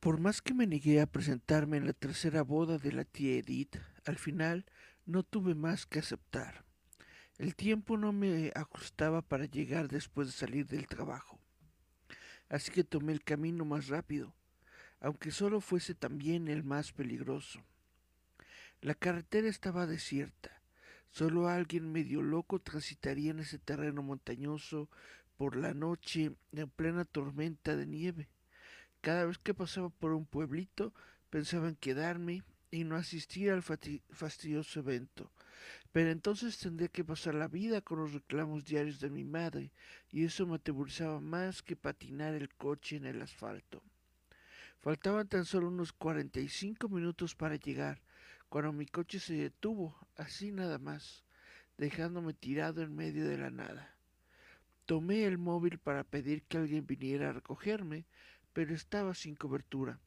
Por más que me negué a presentarme en la tercera boda de la tía Edith, al final no tuve más que aceptar. El tiempo no me ajustaba para llegar después de salir del trabajo. Así que tomé el camino más rápido, aunque solo fuese también el más peligroso. La carretera estaba desierta. Solo alguien medio loco transitaría en ese terreno montañoso por la noche en plena tormenta de nieve. Cada vez que pasaba por un pueblito pensaba en quedarme y no asistir al fastidioso evento. Pero entonces tendría que pasar la vida con los reclamos diarios de mi madre, y eso me atemorizaba más que patinar el coche en el asfalto. Faltaban tan solo unos cuarenta y cinco minutos para llegar, cuando mi coche se detuvo, así nada más, dejándome tirado en medio de la nada. Tomé el móvil para pedir que alguien viniera a recogerme, pero estaba sin cobertura.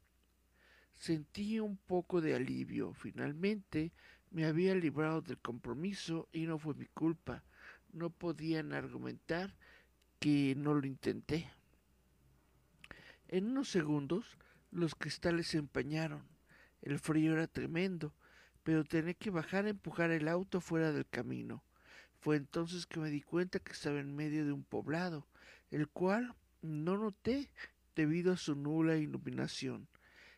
Sentí un poco de alivio. Finalmente me había librado del compromiso y no fue mi culpa. No podían argumentar que no lo intenté. En unos segundos los cristales se empañaron. El frío era tremendo, pero tenía que bajar a empujar el auto fuera del camino. Fue entonces que me di cuenta que estaba en medio de un poblado, el cual no noté debido a su nula iluminación.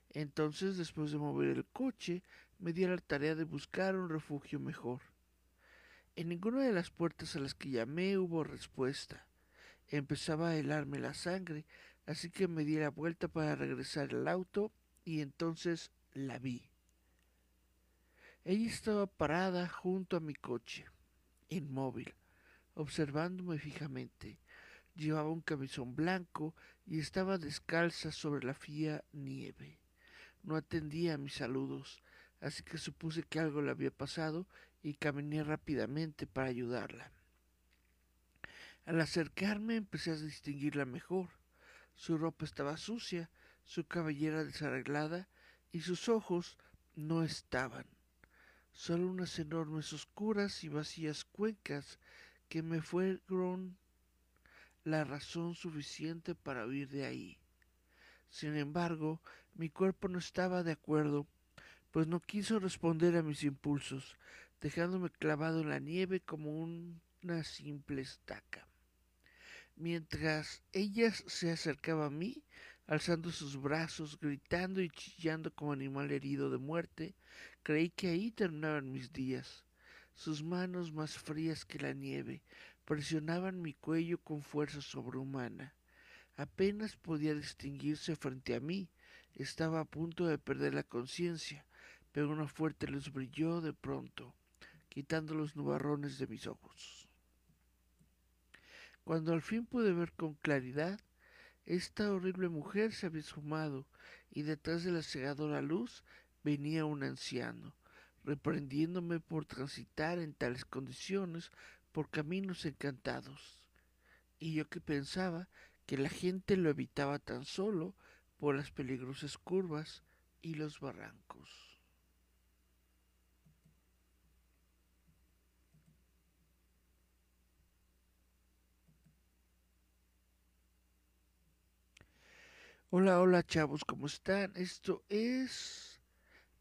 Entonces, después de mover el coche, me di a la tarea de buscar un refugio mejor. En ninguna de las puertas a las que llamé hubo respuesta. Empezaba a helarme la sangre, así que me di la vuelta para regresar al auto y entonces la vi. Ella estaba parada junto a mi coche, inmóvil, observándome fijamente. Llevaba un camisón blanco y estaba descalza sobre la fría nieve. No atendía a mis saludos, así que supuse que algo le había pasado y caminé rápidamente para ayudarla. Al acercarme empecé a distinguirla mejor. Su ropa estaba sucia, su cabellera desarreglada y sus ojos no estaban. Solo unas enormes oscuras y vacías cuencas que me fueron la razón suficiente para huir de ahí. Sin embargo, mi cuerpo no estaba de acuerdo, pues no quiso responder a mis impulsos, dejándome clavado en la nieve como una simple estaca. Mientras ella se acercaba a mí, alzando sus brazos, gritando y chillando como animal herido de muerte, creí que ahí terminaban mis días. Sus manos más frías que la nieve presionaban mi cuello con fuerza sobrehumana. Apenas podía distinguirse frente a mí. Estaba a punto de perder la conciencia, pero una fuerte luz brilló de pronto, quitando los nubarrones de mis ojos. Cuando al fin pude ver con claridad, esta horrible mujer se había esfumado y detrás de la cegadora luz venía un anciano, reprendiéndome por transitar en tales condiciones por caminos encantados. Y yo que pensaba que la gente lo evitaba tan solo por las peligrosas curvas y los barrancos. Hola, hola chavos, ¿cómo están? Esto es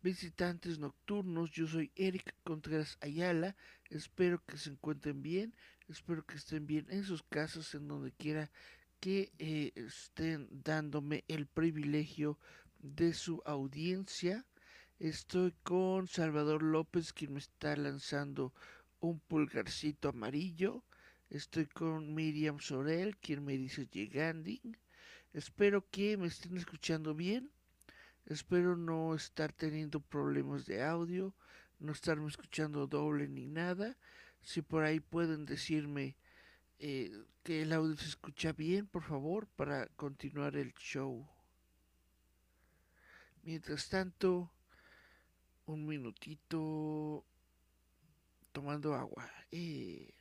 visitantes nocturnos. Yo soy Eric Contreras Ayala. Espero que se encuentren bien. Espero que estén bien en sus casas, en donde quiera que eh, estén dándome el privilegio de su audiencia. Estoy con Salvador López, quien me está lanzando un pulgarcito amarillo. Estoy con Miriam Sorel, quien me dice llegando. Espero que me estén escuchando bien. Espero no estar teniendo problemas de audio, no estarme escuchando doble ni nada. Si por ahí pueden decirme eh, que el audio se escucha bien, por favor, para continuar el show. Mientras tanto, un minutito tomando agua. Eh.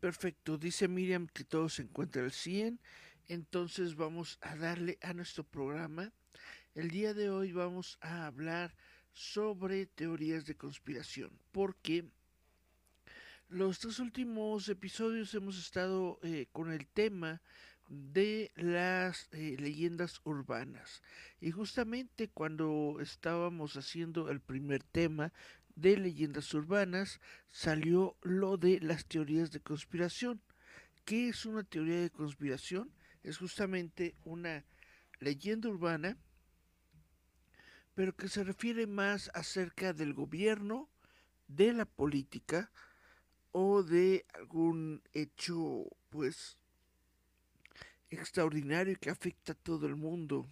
Perfecto, dice Miriam que todo se encuentra al 100 Entonces vamos a darle a nuestro programa. El día de hoy vamos a hablar sobre teorías de conspiración, porque los tres últimos episodios hemos estado eh, con el tema de las eh, leyendas urbanas. Y justamente cuando estábamos haciendo el primer tema de leyendas urbanas, salió lo de las teorías de conspiración. ¿Qué es una teoría de conspiración? Es justamente una leyenda urbana, pero que se refiere más acerca del gobierno, de la política o de algún hecho, pues, extraordinario que afecta a todo el mundo.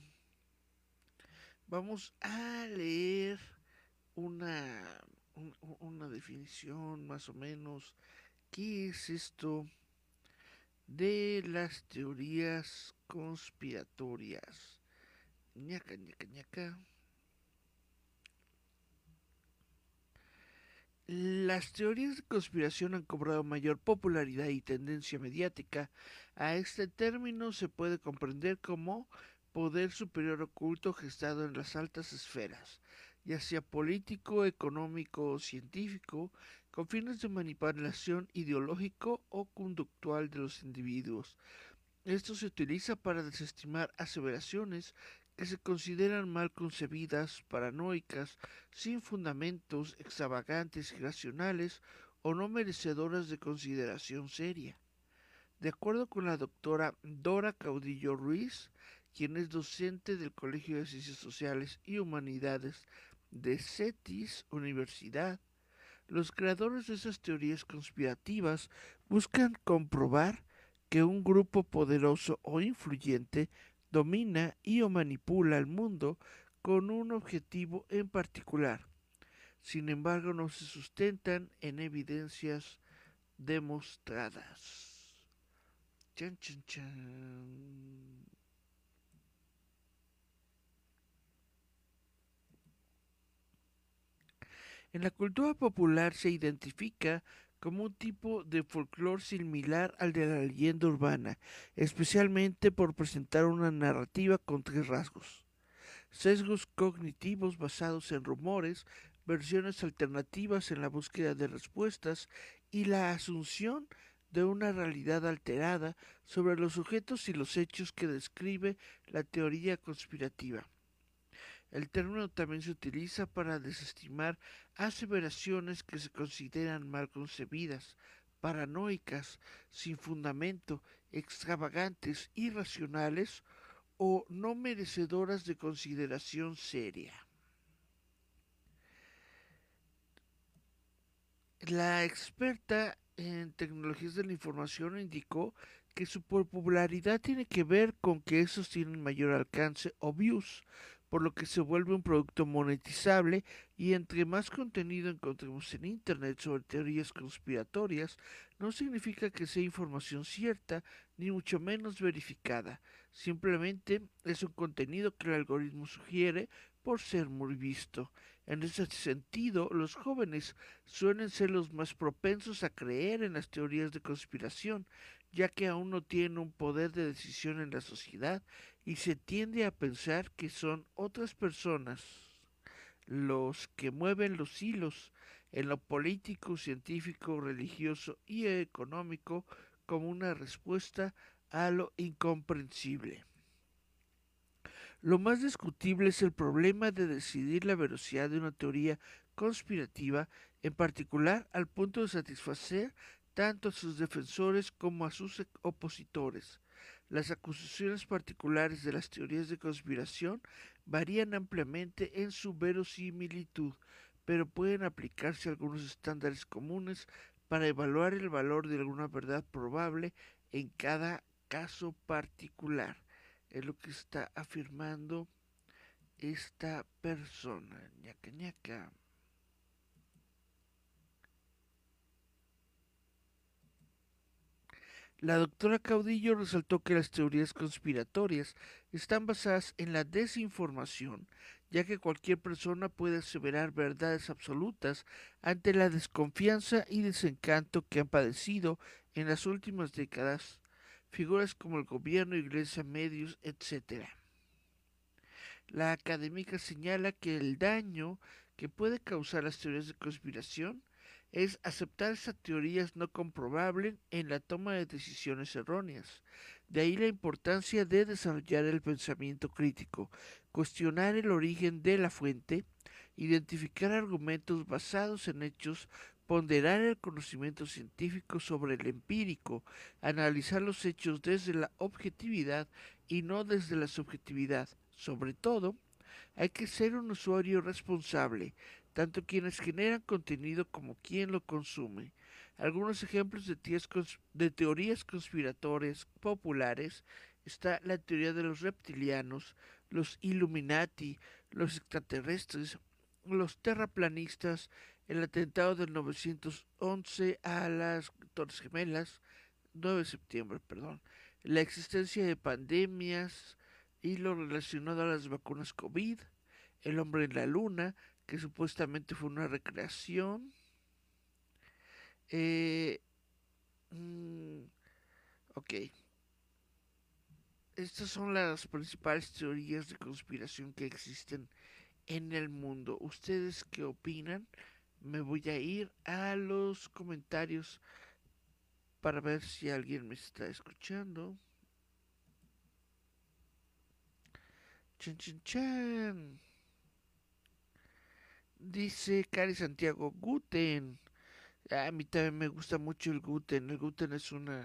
Vamos a leer una, una definición más o menos. ¿Qué es esto de las teorías conspiratorias? ñaca, ñaca, ñaca. Las teorías de conspiración han cobrado mayor popularidad y tendencia mediática. A este término se puede comprender como poder superior oculto gestado en las altas esferas, ya sea político, económico o científico, con fines de manipulación ideológico o conductual de los individuos. Esto se utiliza para desestimar aseveraciones que se consideran mal concebidas, paranoicas, sin fundamentos, extravagantes, irracionales o no merecedoras de consideración seria. De acuerdo con la doctora Dora Caudillo Ruiz, quien es docente del Colegio de Ciencias Sociales y Humanidades de CETIS Universidad, los creadores de esas teorías conspirativas buscan comprobar que un grupo poderoso o influyente domina y o manipula el mundo con un objetivo en particular. Sin embargo, no se sustentan en evidencias demostradas. Chan, chan, chan. En la cultura popular se identifica como un tipo de folclore similar al de la leyenda urbana, especialmente por presentar una narrativa con tres rasgos. Sesgos cognitivos basados en rumores, versiones alternativas en la búsqueda de respuestas y la asunción de una realidad alterada sobre los sujetos y los hechos que describe la teoría conspirativa. El término también se utiliza para desestimar aseveraciones que se consideran mal concebidas, paranoicas, sin fundamento, extravagantes, irracionales o no merecedoras de consideración seria. La experta en tecnologías de la información indicó que su popularidad tiene que ver con que esos tienen mayor alcance o views, por lo que se vuelve un producto monetizable y entre más contenido encontremos en Internet sobre teorías conspiratorias, no significa que sea información cierta ni mucho menos verificada, simplemente es un contenido que el algoritmo sugiere por ser muy visto. En ese sentido, los jóvenes suelen ser los más propensos a creer en las teorías de conspiración, ya que aún no tienen un poder de decisión en la sociedad y se tiende a pensar que son otras personas los que mueven los hilos en lo político, científico, religioso y económico como una respuesta a lo incomprensible. Lo más discutible es el problema de decidir la veracidad de una teoría conspirativa, en particular al punto de satisfacer tanto a sus defensores como a sus opositores. Las acusaciones particulares de las teorías de conspiración varían ampliamente en su verosimilitud, pero pueden aplicarse algunos estándares comunes para evaluar el valor de alguna verdad probable en cada caso particular. Es lo que está afirmando esta persona. ñaca ñaca. La doctora Caudillo resaltó que las teorías conspiratorias están basadas en la desinformación, ya que cualquier persona puede aseverar verdades absolutas ante la desconfianza y desencanto que han padecido en las últimas décadas, figuras como el gobierno, iglesia, medios, etc. La académica señala que el daño que puede causar las teorías de conspiración es aceptar esas teorías no comprobables en la toma de decisiones erróneas. De ahí la importancia de desarrollar el pensamiento crítico, cuestionar el origen de la fuente, identificar argumentos basados en hechos, ponderar el conocimiento científico sobre el empírico, analizar los hechos desde la objetividad y no desde la subjetividad. Sobre todo, hay que ser un usuario responsable, tanto quienes generan contenido como quien lo consume. Algunos ejemplos de, teorías conspiratorias populares está la teoría de los reptilianos, los Illuminati, los extraterrestres, los terraplanistas, el atentado del 911 a las Torres Gemelas, 9 de septiembre, perdón, la existencia de pandemias y lo relacionado a las vacunas COVID, el hombre en la luna, que supuestamente fue una recreación. Eh, mm, ok. Estas son las principales teorías de conspiración que existen en el mundo. ¿Ustedes qué opinan? Me voy a ir a los comentarios para ver si alguien me está escuchando. Chan, chan, chan. Dice Cari Santiago, Guten. A mí también me gusta mucho el Guten. El Guten es una.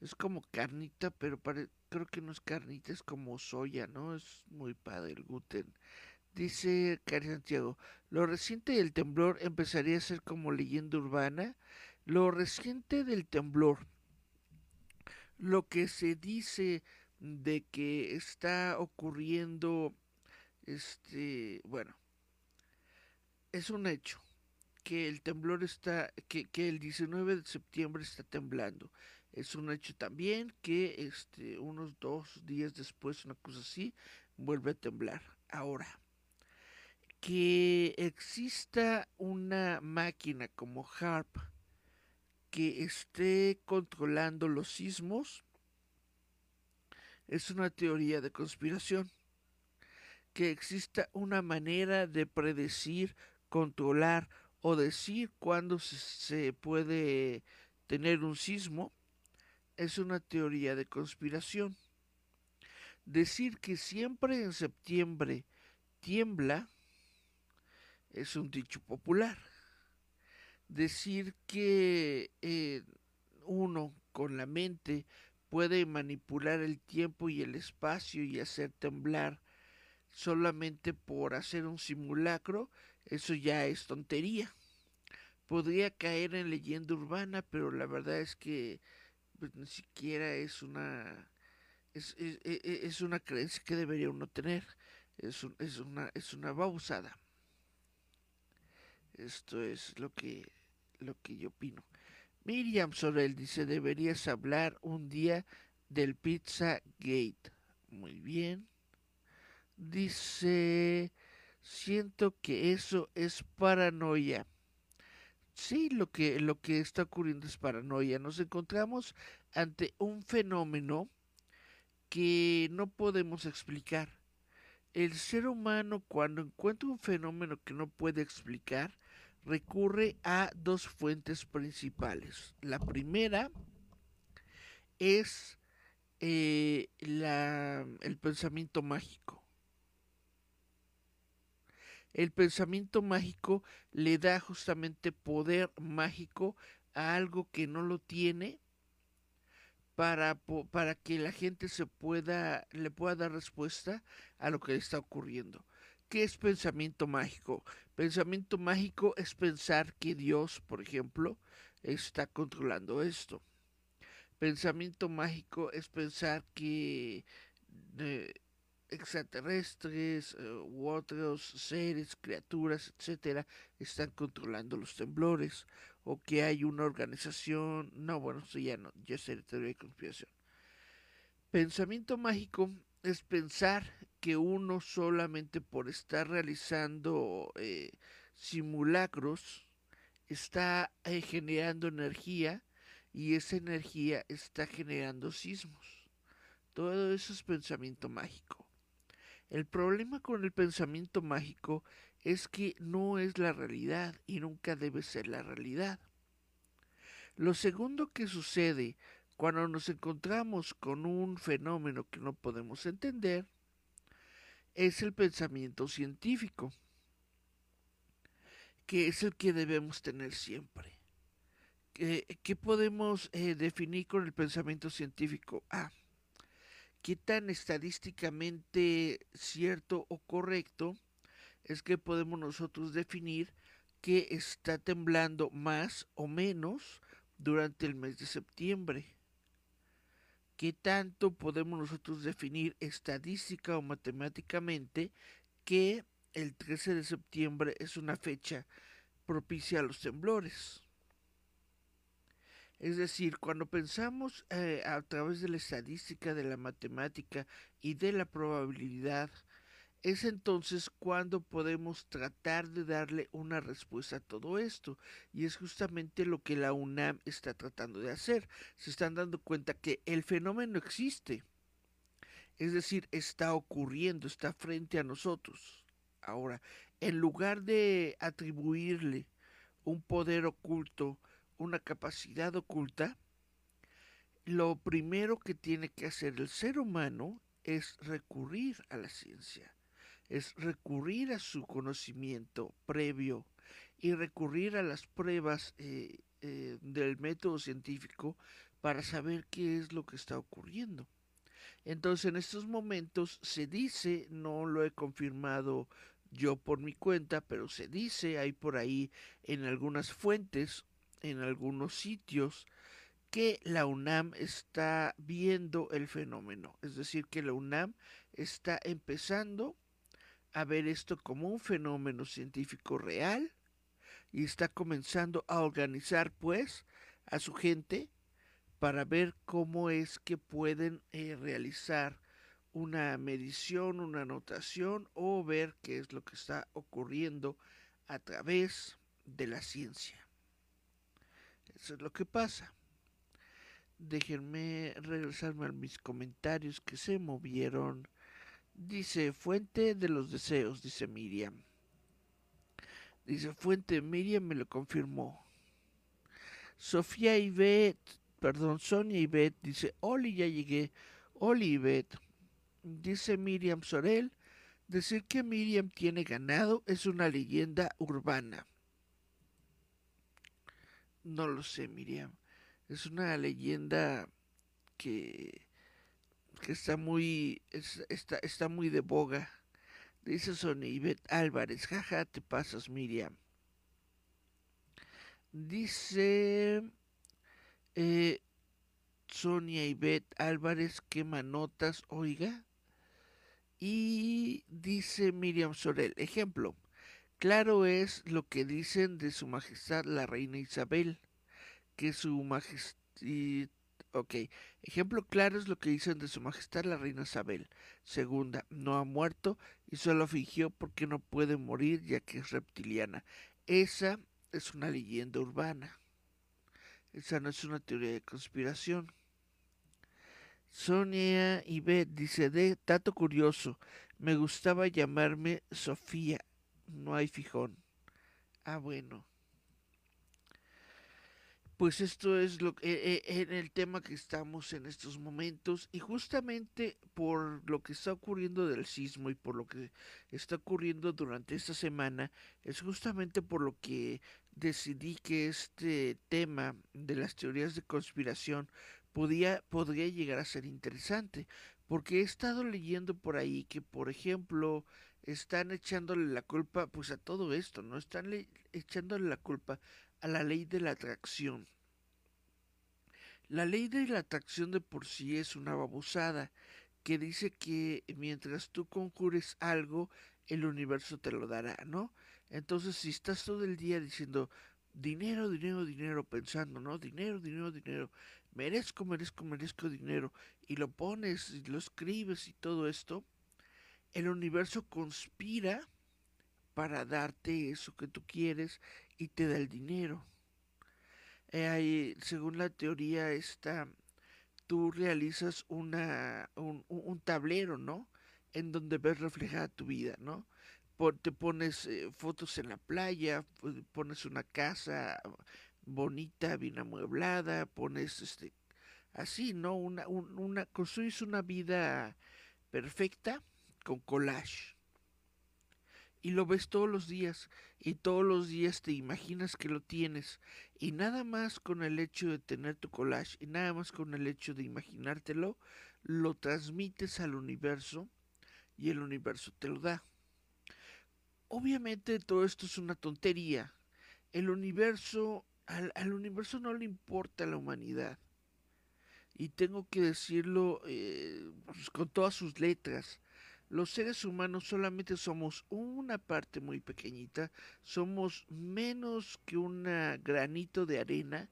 Es como carnita, pero creo que no es carnita, es como soya, ¿no? Es muy padre el Guten. Dice Cari Santiago, lo reciente del temblor empezaría a ser como leyenda urbana. Lo reciente del temblor, lo que se dice de que está ocurriendo, este, bueno, es un hecho que el temblor está, que, el 19 de septiembre está temblando. Es un hecho también que este, unos dos días después, una cosa así, vuelve a temblar. Ahora, que exista una máquina como HARP que esté controlando los sismos es una teoría de conspiración. Que exista una manera de predecir controlar o decir cuándo se, puede tener un sismo es una teoría de conspiración. Decir que siempre en septiembre tiembla es un dicho popular. Decir que eh, uno con la mente puede manipular el tiempo y el espacio y hacer temblar solamente por hacer un simulacro eso ya es tontería. Podría caer en leyenda urbana, pero la verdad es que pues, ni siquiera es una es, es, e, e, es, una creencia que debería uno tener. Es, es una es una. Esto es lo que lo que yo opino. Miriam Sorel dice, deberías hablar un día del Pizza Gate. Muy bien. Dice siento que eso es paranoia. Sí, lo que, lo que está ocurriendo es paranoia. Nos encontramos ante un fenómeno que no podemos explicar. El ser humano cuando encuentra un fenómeno que no puede explicar, recurre a dos fuentes principales. La primera es eh, la, el pensamiento mágico. El pensamiento mágico le da justamente poder mágico a algo que no lo tiene para, para que la gente se pueda, le pueda dar respuesta a lo que le está ocurriendo. ¿Qué es pensamiento mágico? Pensamiento mágico es pensar que Dios, por ejemplo, está controlando esto. Pensamiento mágico es pensar que eh, extraterrestres eh, u otros seres, criaturas, etcétera, están controlando los temblores o que hay una organización, no, bueno, eso ya no, ya sería teoría de conspiración. Pensamiento mágico es pensar que uno solamente por estar realizando eh, simulacros está eh, generando energía y esa energía está generando sismos. Todo eso es pensamiento mágico. El problema con el pensamiento mágico es que no es la realidad y nunca debe ser la realidad. Lo segundo que sucede cuando nos encontramos con un fenómeno que no podemos entender es el pensamiento científico, que es el que debemos tener siempre. ¿Qué, podemos eh, definir con el pensamiento científico? Ah, ¿qué tan estadísticamente cierto o correcto es que podemos nosotros definir que está temblando más o menos durante el mes de septiembre? ¿Qué tanto podemos nosotros definir estadística o matemáticamente que el 13 de septiembre es una fecha propicia a los temblores? Es decir, cuando pensamos eh, a través de la estadística, de la matemática y de la probabilidad, es entonces cuando podemos tratar de darle una respuesta a todo esto. Y es justamente lo que la UNAM está tratando de hacer. Se están dando cuenta que el fenómeno existe. Es decir, está ocurriendo, está frente a nosotros. Ahora, en lugar de atribuirle un poder oculto, una capacidad oculta, lo primero que tiene que hacer el ser humano es recurrir a la ciencia es recurrir a su conocimiento previo y recurrir a las pruebas eh, eh, del método científico para saber qué es lo que está ocurriendo. Entonces en estos momentos se dice, no lo he confirmado yo por mi cuenta, pero se dice, hay por ahí en algunas fuentes, en algunos sitios, que la UNAM está viendo el fenómeno. Es decir, que la UNAM está empezando a ver esto como un fenómeno científico real y está comenzando a organizar pues a su gente para ver cómo es que pueden eh, realizar una medición, una anotación o ver qué es lo que está ocurriendo a través de la ciencia. Eso es lo que pasa. Déjenme regresarme a mis comentarios que se movieron Dice, fuente de los deseos, dice Miriam. Dice, fuente, Miriam me lo confirmó. Sofía Ibet, perdón, Sonia Ibet, dice, Oli, ya llegué. Oli Ibet. Dice Miriam Sorel, decir que Miriam tiene ganado es una leyenda urbana. No lo sé, Miriam. Es una leyenda que que está muy, está, está muy de boga. Dice Sonia Ivette Álvarez, jaja, te pasas, Miriam. Dice eh, Sonia Ivette Álvarez, quema notas, oiga. Y dice Miriam Sorel, ejemplo, claro es lo que dicen de su majestad la reina Isabel, que su majestad Ok, ejemplo claro es lo que dicen de su majestad la reina Isabel. Segunda, no ha muerto y solo fingió porque no puede morir ya que es reptiliana. Esa es una leyenda urbana. Esa no es una teoría de conspiración. Sonia Ibet dice de dato curioso, me gustaba llamarme Sofía, no hay fijón. Ah, bueno pues esto es lo que eh, eh, en el tema que estamos en estos momentos y justamente por lo que está ocurriendo del sismo y por lo que está ocurriendo durante esta semana es justamente por lo que decidí que este tema de las teorías de conspiración podía, podría llegar a ser interesante porque he estado leyendo por ahí que por ejemplo están echándole la culpa pues a todo esto no están echándole la culpa a la ley de la atracción. La ley de la atracción de por sí es una babosada que dice que mientras tú conjures algo, el universo te lo dará, ¿no? Entonces, si estás todo el día diciendo dinero, dinero, dinero, pensando, ¿no? Dinero, dinero, dinero, merezco, merezco, merezco dinero, y lo pones y lo escribes y todo esto, el universo conspira para darte eso que tú quieres y te da el dinero. eh, según la teoría esta, tú realizas una, un, un, tablero, ¿no? En donde ves reflejada tu vida, ¿no? te pones eh, fotos en la playa, pones una casa bonita, bien amueblada, pones este así, ¿no? Una, una, construyes una vida perfecta con collage. Y lo ves todos los días y todos los días te imaginas que lo tienes. Y nada más con el hecho de tener tu collage y nada más con el hecho de imaginártelo, lo transmites al universo y el universo te lo da. Obviamente todo esto es una tontería. El universo, al, universo no le importa la humanidad. Y tengo que decirlo eh, pues, con todas sus letras. Los seres humanos solamente somos una parte muy pequeñita, somos menos que un granito de arena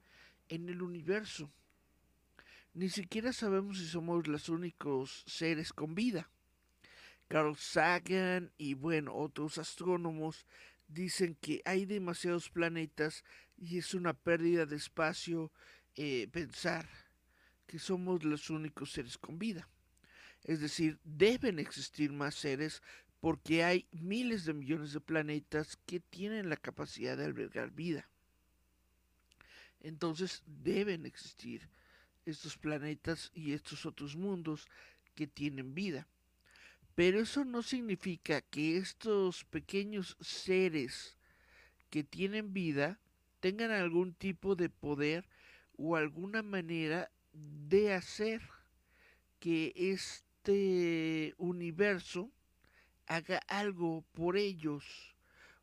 en el universo. Ni siquiera sabemos si somos los únicos seres con vida. Carl Sagan y bueno, otros astrónomos dicen que hay demasiados planetas y es una pérdida de espacio eh, pensar que somos los únicos seres con vida. Es decir, deben existir más seres porque hay miles de millones de planetas que tienen la capacidad de albergar vida. Entonces deben existir estos planetas y estos otros mundos que tienen vida. Pero eso no significa que estos pequeños seres que tienen vida tengan algún tipo de poder o alguna manera de hacer que este universo haga algo por ellos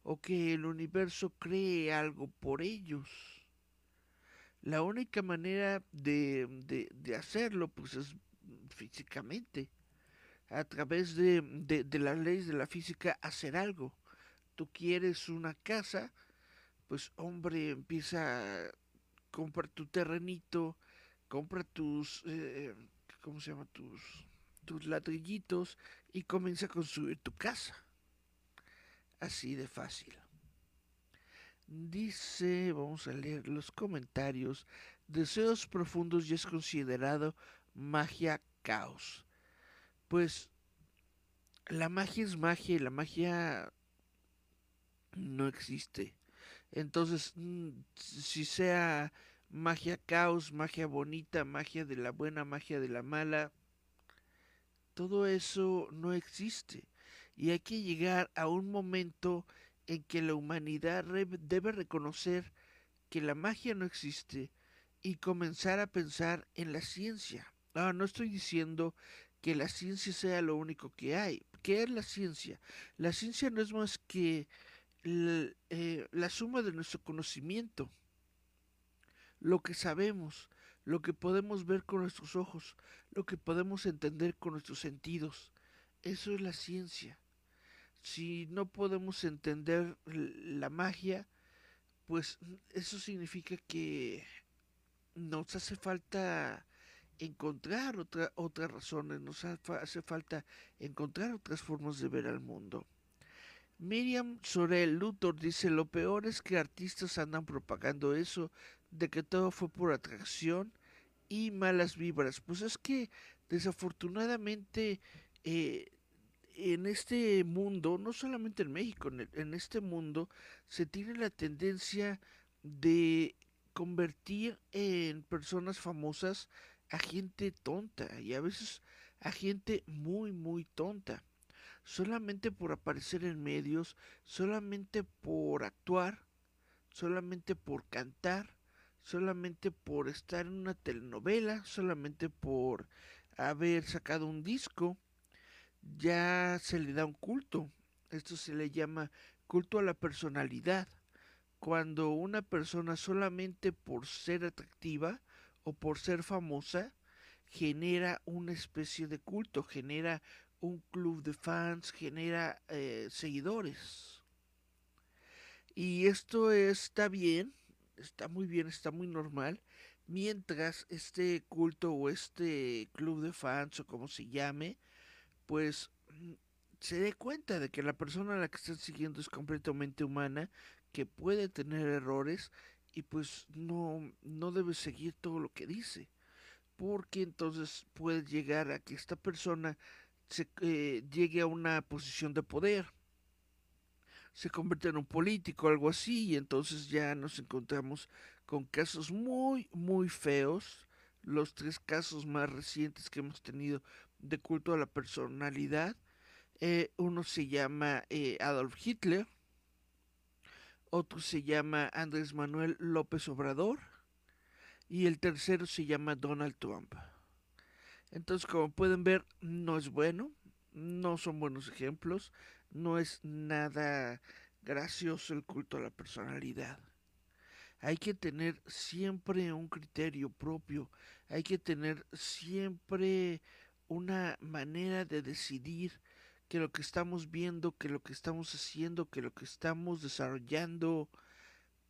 o que el universo cree algo por ellos. La única manera de, de hacerlo pues es físicamente a través de, de, las leyes de la física hacer algo. Tú quieres una casa, pues hombre, empieza, a comprar tu terrenito, compra tus, eh, ¿cómo se llama? Tus, tus ladrillitos y comienza a construir tu casa. Así de fácil. Dice, vamos a leer los comentarios. Deseos profundos y es considerado magia caos pues la magia es magia y la magia no existe. Entonces, mm, si sea magia caos, magia bonita, magia de la buena, magia de la mala, todo eso no existe. Y hay que llegar a un momento en que la humanidad debe reconocer que la magia no existe y comenzar a pensar en la ciencia. Ah, no estoy diciendo que la ciencia sea lo único que hay. ¿Qué es la ciencia? La ciencia no es más que eh, la suma de nuestro conocimiento, lo que sabemos, lo que podemos ver con nuestros ojos, lo que podemos entender con nuestros sentidos. Eso es la ciencia. Si no podemos entender la magia, pues eso significa que nos hace falta encontrar otra, otras razones, nos hace falta encontrar otras formas de ver al mundo. Miriam Sorel Luthor dice, lo peor es que artistas andan propagando eso, de que todo fue por atracción y malas vibras. Pues es que desafortunadamente eh, en este mundo, no solamente en México, en este mundo se tiene la tendencia de convertir en personas famosas a gente tonta y a veces a gente muy, muy tonta. Solamente por aparecer en medios, solamente por actuar, solamente por cantar, solamente por estar en una telenovela, solamente por haber sacado un disco, ya se le da un culto. Esto se le llama culto a la personalidad. Cuando una persona solamente por ser atractiva, o por ser famosa genera una especie de culto, genera un club de fans, genera eh, seguidores. Y esto está bien, está muy bien, está muy normal, mientras este culto o este club de fans o como se llame, pues mm, se dé cuenta de que la persona a la que están siguiendo es completamente humana, que puede tener errores y pues no, no debes seguir todo lo que dice, porque entonces puedes llegar a que esta persona se, eh, llegue a una posición de poder, se convierte en un político, algo así, y entonces ya nos encontramos con casos muy, muy feos, los tres casos más recientes que hemos tenido de culto a la personalidad. Eh, uno se llama eh, Adolf Hitler, otro se llama Andrés Manuel López Obrador y el tercero se llama Donald Trump. Entonces, como pueden ver, no es bueno, no son buenos ejemplos, no es nada gracioso el culto a la personalidad. Hay que tener siempre un criterio propio, hay que tener siempre una manera de decidir que lo que estamos viendo, que lo que estamos haciendo, que lo que estamos desarrollando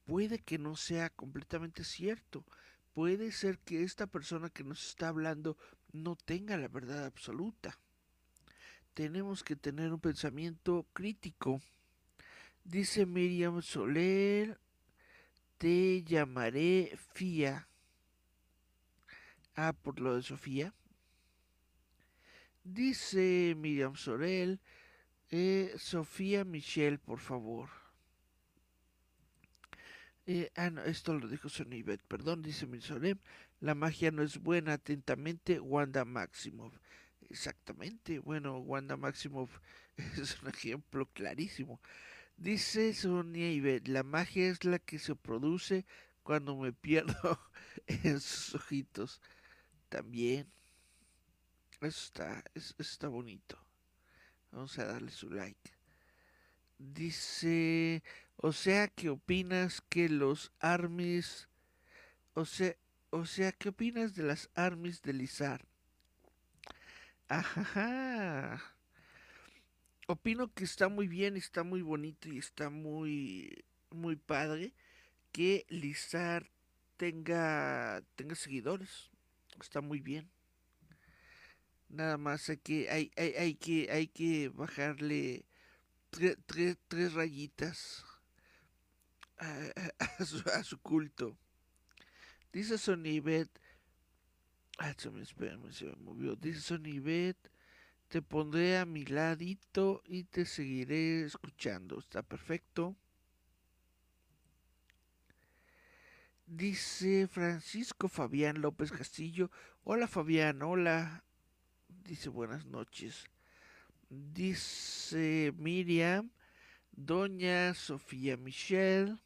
puede que no sea completamente cierto. Puede ser que esta persona que nos está hablando no tenga la verdad absoluta. Tenemos que tener un pensamiento crítico. Dice Miriam Soler, te llamaré Fía. Ah, por lo de Sofía. Dice Miriam Sorel, eh, Sofía Michelle, por favor. Eh, ah, no, esto lo dijo Sonibet, perdón, dice Miriam Sorel, la magia no es buena, atentamente, Wanda Maximov. Exactamente, bueno, Wanda Maximov es un ejemplo clarísimo. Dice Sonia Ibet, la magia es la que se produce cuando me pierdo en sus ojitos. También. Eso está, está bonito. Vamos a darle su like. Dice, o sea, ¿qué opinas que los armies, o sea, o sea, ¿qué opinas de las armies de Lizar? Ajá. Opino que está muy bien, está muy bonito y está muy, muy padre que Lizar tenga, tenga seguidores. Está muy bien. Nada más hay que, hay, hay, hay que, hay que bajarle tres rayitas a, su, culto. Dice Sonibet, ah, se me, se me movió. Dice Sonibet, te pondré a mi ladito y te seguiré escuchando. Está perfecto. Dice Francisco Fabián López Castillo. Hola Fabián, hola dice buenas noches. Dice Miriam, doña Sofía Michelle,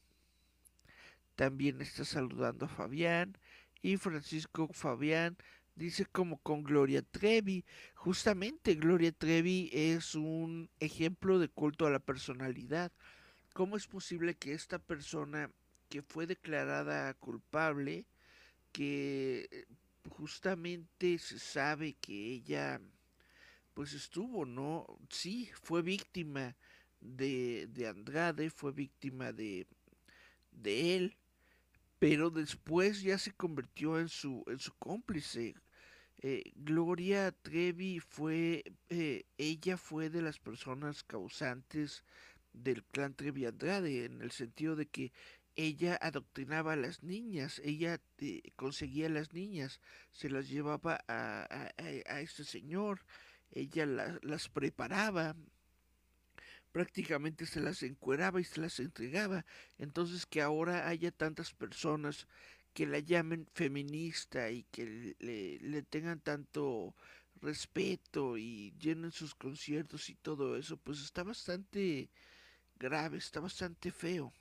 también está saludando a Fabián. Y Francisco Fabián dice como con Gloria Trevi. Justamente Gloria Trevi es un ejemplo de culto a la personalidad. ¿Cómo es posible que esta persona que fue declarada culpable, que justamente se sabe que ella pues estuvo, ¿no? Sí, fue víctima de, de Andrade, fue víctima de, de él, pero después ya se convirtió en su, en su cómplice. Eh, Gloria Trevi fue, eh, ella fue de las personas causantes del clan Trevi Andrade, en el sentido de que ella adoctrinaba a las niñas, ella eh, conseguía a las niñas, se las llevaba a, a, este señor, ella las preparaba, prácticamente se las encueraba y se las entregaba. Entonces que ahora haya tantas personas que la llamen feminista y que le, tengan tanto respeto y llenen sus conciertos y todo eso, pues está bastante grave, está bastante feo.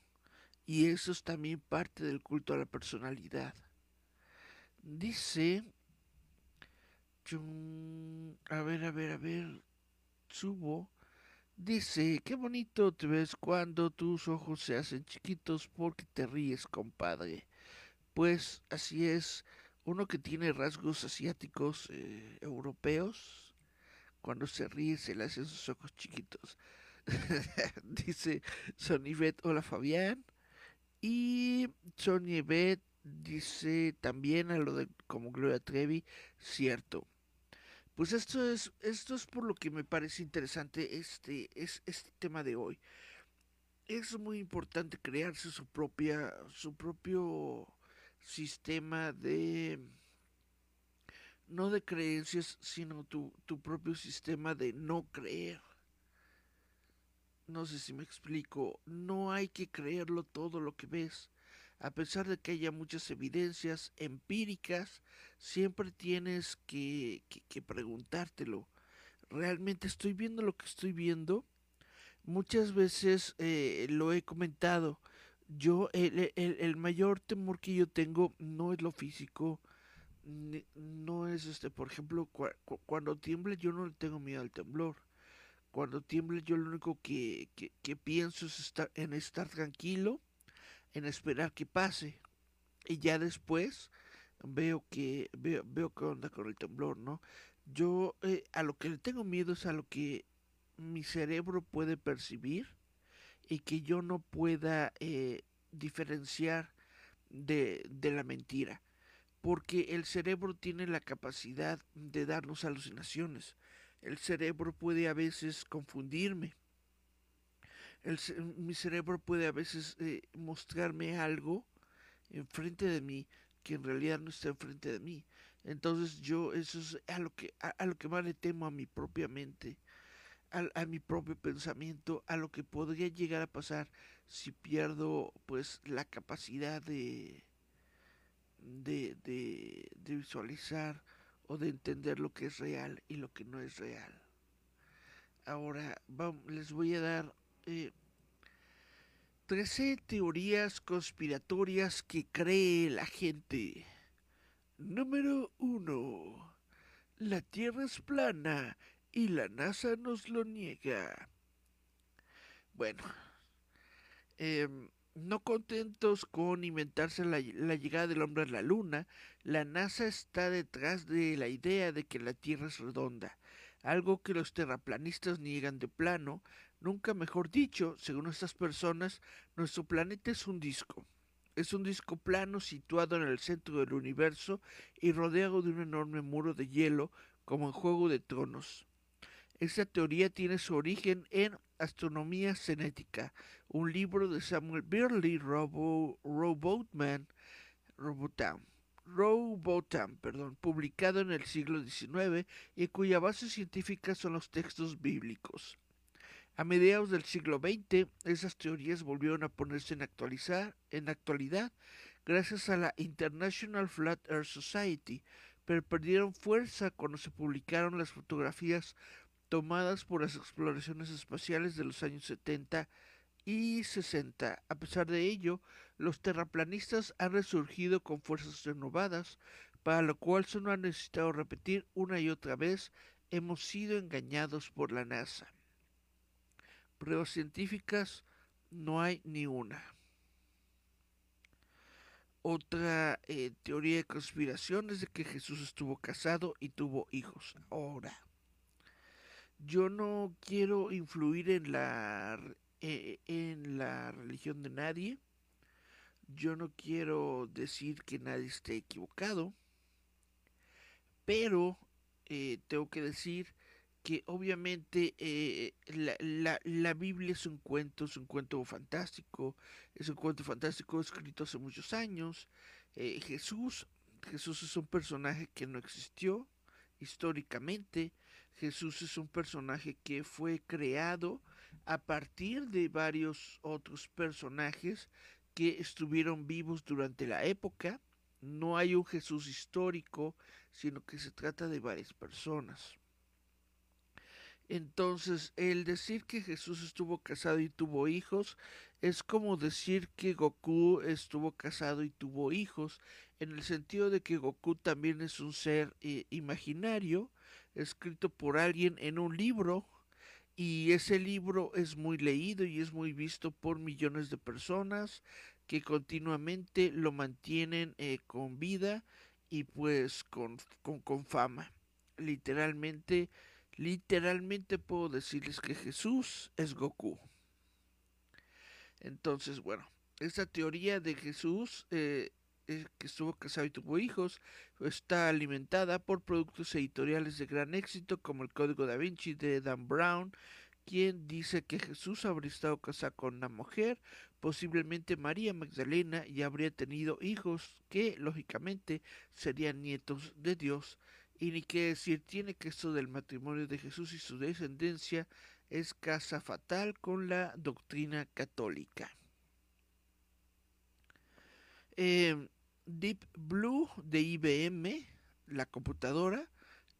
Y eso es también parte del culto a la personalidad. Dice, a ver, a ver, a ver, subo. Dice, qué bonito te ves cuando tus ojos se hacen chiquitos porque te ríes, compadre. Pues así es, uno que tiene rasgos asiáticos eh, europeos, cuando se ríe se le hacen sus ojos chiquitos. Dice Sonivet, hola Fabián. Y Sonia Beth dice también a lo de como Gloria Trevi, cierto. Pues esto es, esto es por lo que me parece interesante este, es, este tema de hoy. es muy importante crearse su propia, su propio sistema de, no de creencias, sino tu, tu propio sistema de no creer. No sé si me explico, no hay que creerlo todo lo que ves. A pesar de que haya muchas evidencias empíricas, siempre tienes que, preguntártelo. ¿Realmente estoy viendo lo que estoy viendo? Muchas veces eh, lo he comentado. Yo, el, mayor temor que yo tengo no es lo físico, no es este, por ejemplo, cuando tiemble yo no tengo miedo al temblor. Cuando tiemble yo lo único que, que, pienso es estar, en estar tranquilo, en esperar que pase. Y ya después veo que veo, veo qué onda con el temblor, ¿no? Yo eh, a lo que le tengo miedo es a lo que mi cerebro puede percibir y que yo no pueda eh, diferenciar de, de la mentira. Porque el cerebro tiene la capacidad de darnos alucinaciones el cerebro puede a veces confundirme. El, mi cerebro puede a veces eh, mostrarme algo enfrente de mí que en realidad no está enfrente de mí. Entonces yo eso es a lo que a, lo que más le temo a mi propia mente, a, a, mi propio pensamiento, a lo que podría llegar a pasar si pierdo pues la capacidad de de, de, de visualizar o de entender lo que es real y lo que no es real. Ahora les voy a dar eh, 13 teorías conspiratorias que cree la gente. Número 1. La Tierra es plana y la NASA nos lo niega. Bueno, eh, no contentos con inventarse la, llegada del hombre a la luna, la NASA está detrás de la idea de que la Tierra es redonda, algo que los terraplanistas niegan de plano, nunca mejor dicho, según estas personas, nuestro planeta es un disco. Es un disco plano situado en el centro del universo y rodeado de un enorme muro de hielo como en Juego de Tronos. Esta teoría tiene su origen en Astronomía Cenética, un libro de Samuel Birley Robo, Robotman, Robotam, Robotam, perdón, publicado en el siglo XIX y cuya base científica son los textos bíblicos. A mediados del siglo XX, esas teorías volvieron a ponerse en, actualizar, en actualidad gracias a la International Flat Earth Society, pero perdieron fuerza cuando se publicaron las fotografías tomadas por las exploraciones espaciales de los años 70 y 60. A pesar de ello, los terraplanistas han resurgido con fuerzas renovadas, para lo cual solo han necesitado repetir una y otra vez, hemos sido engañados por la NASA. Pruebas científicas no hay ni una. Otra eh, teoría de conspiración es de que Jesús estuvo casado y tuvo hijos. Ahora, yo no quiero influir en la eh, en la religión de nadie. Yo no quiero decir que nadie esté equivocado, pero eh, tengo que decir que obviamente eh, la, la, la, Biblia es un cuento, es un cuento fantástico, es un cuento fantástico escrito hace muchos años. Jesús, Jesús es un personaje que no existió históricamente, Jesús es un personaje que fue creado a partir de varios otros personajes que estuvieron vivos durante la época. No hay un Jesús histórico, sino que se trata de varias personas. Entonces, el decir que Jesús estuvo casado y tuvo hijos es como decir que Goku estuvo casado y tuvo hijos, en el sentido de que Goku también es un ser eh, imaginario, escrito por alguien en un libro, y ese libro es muy leído y es muy visto por millones de personas que continuamente lo mantienen eh, con vida y pues con, con, con fama. Literalmente, literalmente puedo decirles que Jesús es Goku. Entonces, bueno, esta teoría de Jesús eh, que estuvo casado y tuvo hijos, está alimentada por productos editoriales de gran éxito como el Código da Vinci de Dan Brown, quien dice que Jesús habría estado casado con una mujer, posiblemente María Magdalena, y habría tenido hijos que, lógicamente, serían nietos de Dios. Y ni qué decir tiene que esto del matrimonio de Jesús y su descendencia es casa fatal con la doctrina católica. Em, Deep Blue de IBM, la computadora,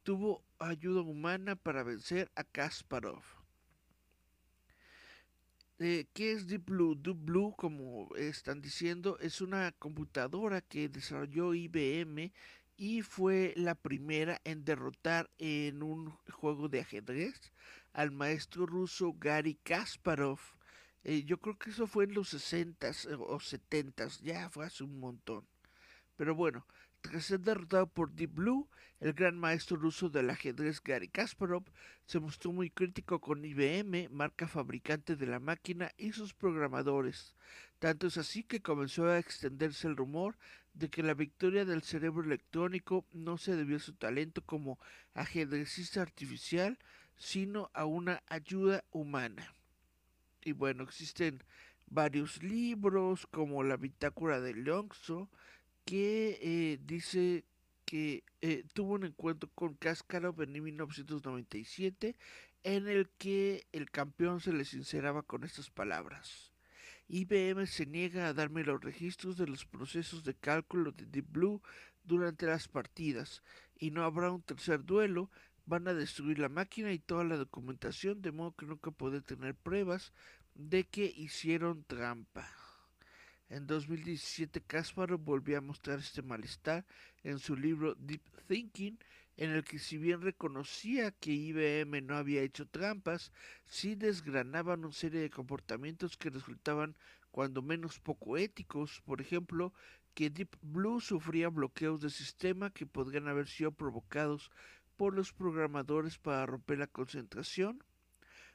tuvo ayuda humana para vencer a Kasparov. Eh, ¿Qué es Deep Blue? Deep Blue, como están diciendo, es una computadora que desarrolló IBM y fue la primera en derrotar en un juego de ajedrez al maestro ruso Gary Kasparov. Eh, yo creo que eso fue en los 60s eh, o 70s, ya fue hace un montón. Pero bueno, tras ser derrotado por Deep Blue, el gran maestro ruso del ajedrez Gary Kasparov se mostró muy crítico con IBM, marca fabricante de la máquina, y sus programadores. Tanto es así que comenzó a extenderse el rumor de que la victoria del cerebro electrónico no se debió a su talento como ajedrecista artificial, sino a una ayuda humana. Y bueno, existen varios libros como la bitácora de Leonzo, que eh, dice que eh, tuvo un encuentro con Kasparov en 1997 en el que el campeón se le sinceraba con estas palabras. IBM se niega a darme los registros de los procesos de cálculo de Deep Blue durante las partidas y no habrá un tercer duelo. Van a destruir la máquina y toda la documentación de modo que nunca podré tener pruebas de que hicieron trampa. En 2017 Kasparov volvió a mostrar este malestar en su libro Deep Thinking, en el que si bien reconocía que IBM no había hecho trampas, sí desgranaban una serie de comportamientos que resultaban cuando menos poco éticos, por ejemplo, que Deep Blue sufría bloqueos de sistema que podrían haber sido provocados por los programadores para romper la concentración,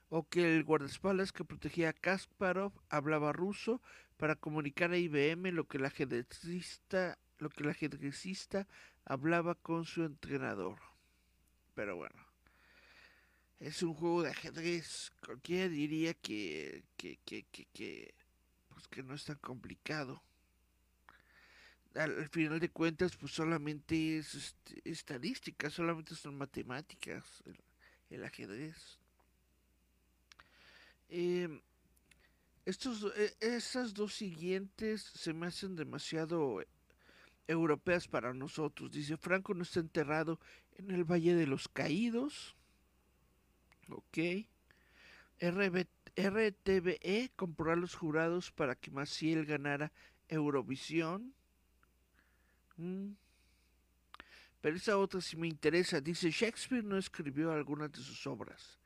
o que el guardaespaldas que protegía a Kasparov hablaba ruso para comunicar a IBM lo que el ajedrecista, lo que hablaba con su entrenador. Pero bueno, es un juego de ajedrez. Cualquiera diría que, que, que, que, pues que no es tan complicado. Al, final de cuentas, pues solamente es este, estadística, solamente son matemáticas, el, ajedrez. Eh, estos, e, esas dos siguientes se me hacen demasiado europeas para nosotros. Dice, Franco no está enterrado en el Valle de los Caídos. Ok. RTVE compró a los jurados para que Maciel ganara Eurovisión. Mm. Pero esa otra sí me interesa. Dice, Shakespeare no escribió algunas de sus obras.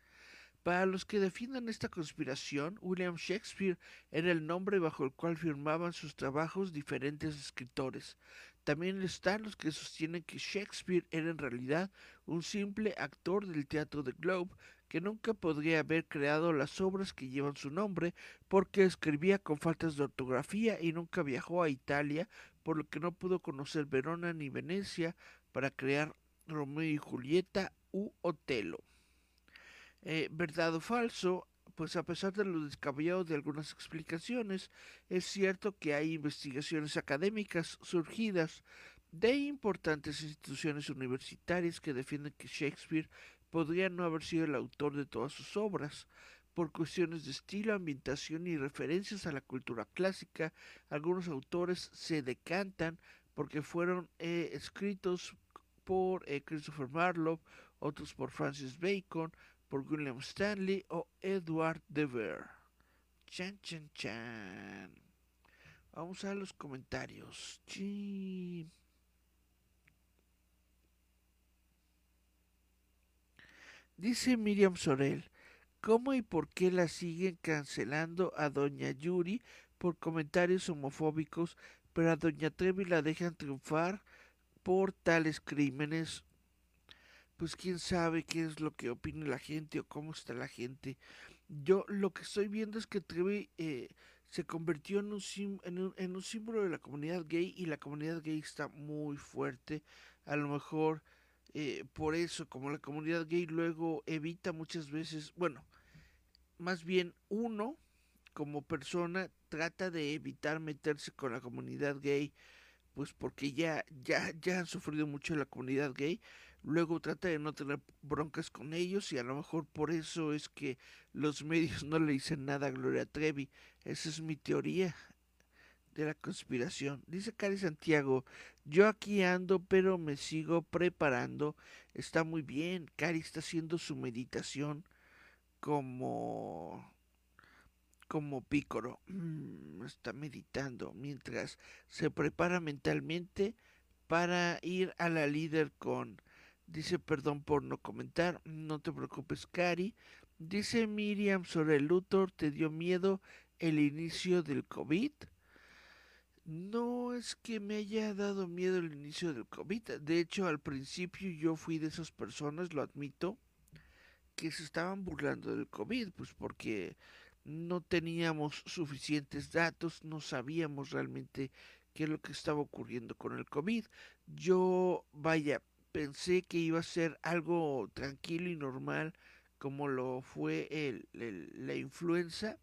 Para los que defiendan esta conspiración, William Shakespeare era el nombre bajo el cual firmaban sus trabajos diferentes escritores. También están los que sostienen que Shakespeare era en realidad un simple actor del teatro de Globe que nunca podría haber creado las obras que llevan su nombre porque escribía con faltas de ortografía y nunca viajó a Italia, por lo que no pudo conocer Verona ni Venecia para crear Romeo y Julieta u Otelo. Eh, verdad o falso, pues a pesar de lo descabellado de algunas explicaciones, es cierto que hay investigaciones académicas surgidas de importantes instituciones universitarias que defienden que Shakespeare podría no haber sido el autor de todas sus obras. Por cuestiones de estilo, ambientación y referencias a la cultura clásica, algunos autores se decantan porque fueron eh, escritos por eh, Christopher Marlowe, otros por Francis Bacon, por William Stanley o Edward de Vere. Chan, chan, chan. Vamos a los comentarios. Dice Miriam Sorel, ¿cómo y por qué la siguen cancelando a Doña Yuri por comentarios homofóbicos, pero a Doña Trevi la dejan triunfar por tales crímenes pues quién sabe qué es lo que opine la gente o cómo está la gente. Yo lo que estoy viendo es que Trevi eh, se convirtió en un, en, un, símbolo de la comunidad gay y la comunidad gay está muy fuerte. A lo mejor eh, por eso, como la comunidad gay luego evita muchas veces, bueno, más bien uno como persona trata de evitar meterse con la comunidad gay, pues porque ya, ya, ya han sufrido mucho la comunidad gay, luego trata de no tener broncas con ellos y a lo mejor por eso es que los medios no le dicen nada a Gloria Trevi. Esa es mi teoría de la conspiración. Dice Cari Santiago, yo aquí ando pero me sigo preparando. Está muy bien, Cari está haciendo su meditación como como pícoro. Mm, está meditando mientras se prepara mentalmente para ir a la líder con Dice perdón por no comentar, no te preocupes, Cari. Dice Miriam sobre el Luthor, ¿te dio miedo el inicio del COVID? No es que me haya dado miedo el inicio del COVID. De hecho, al principio yo fui de esas personas, lo admito, que se estaban burlando del COVID, pues porque no teníamos suficientes datos, no sabíamos realmente qué es lo que estaba ocurriendo con el COVID. Yo, vaya, pensé que iba a ser algo tranquilo y normal como lo fue el, la influenza,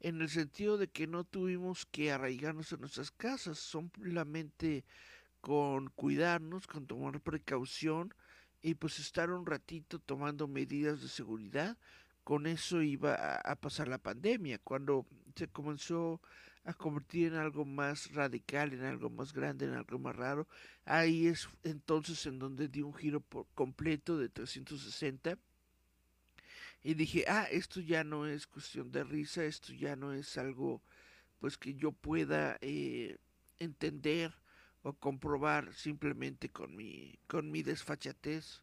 en el sentido de que no tuvimos que arraigarnos en nuestras casas, solamente con cuidarnos, con tomar precaución y pues estar un ratito tomando medidas de seguridad, con eso iba a pasar la pandemia. Cuando se comenzó a convertir en algo más radical, en algo más grande, en algo más raro. Ahí es entonces en donde di un giro por completo de 360 y dije, ah, esto ya no es cuestión de risa, esto ya no es algo pues que yo pueda eh, entender o comprobar simplemente con mi, con mi desfachatez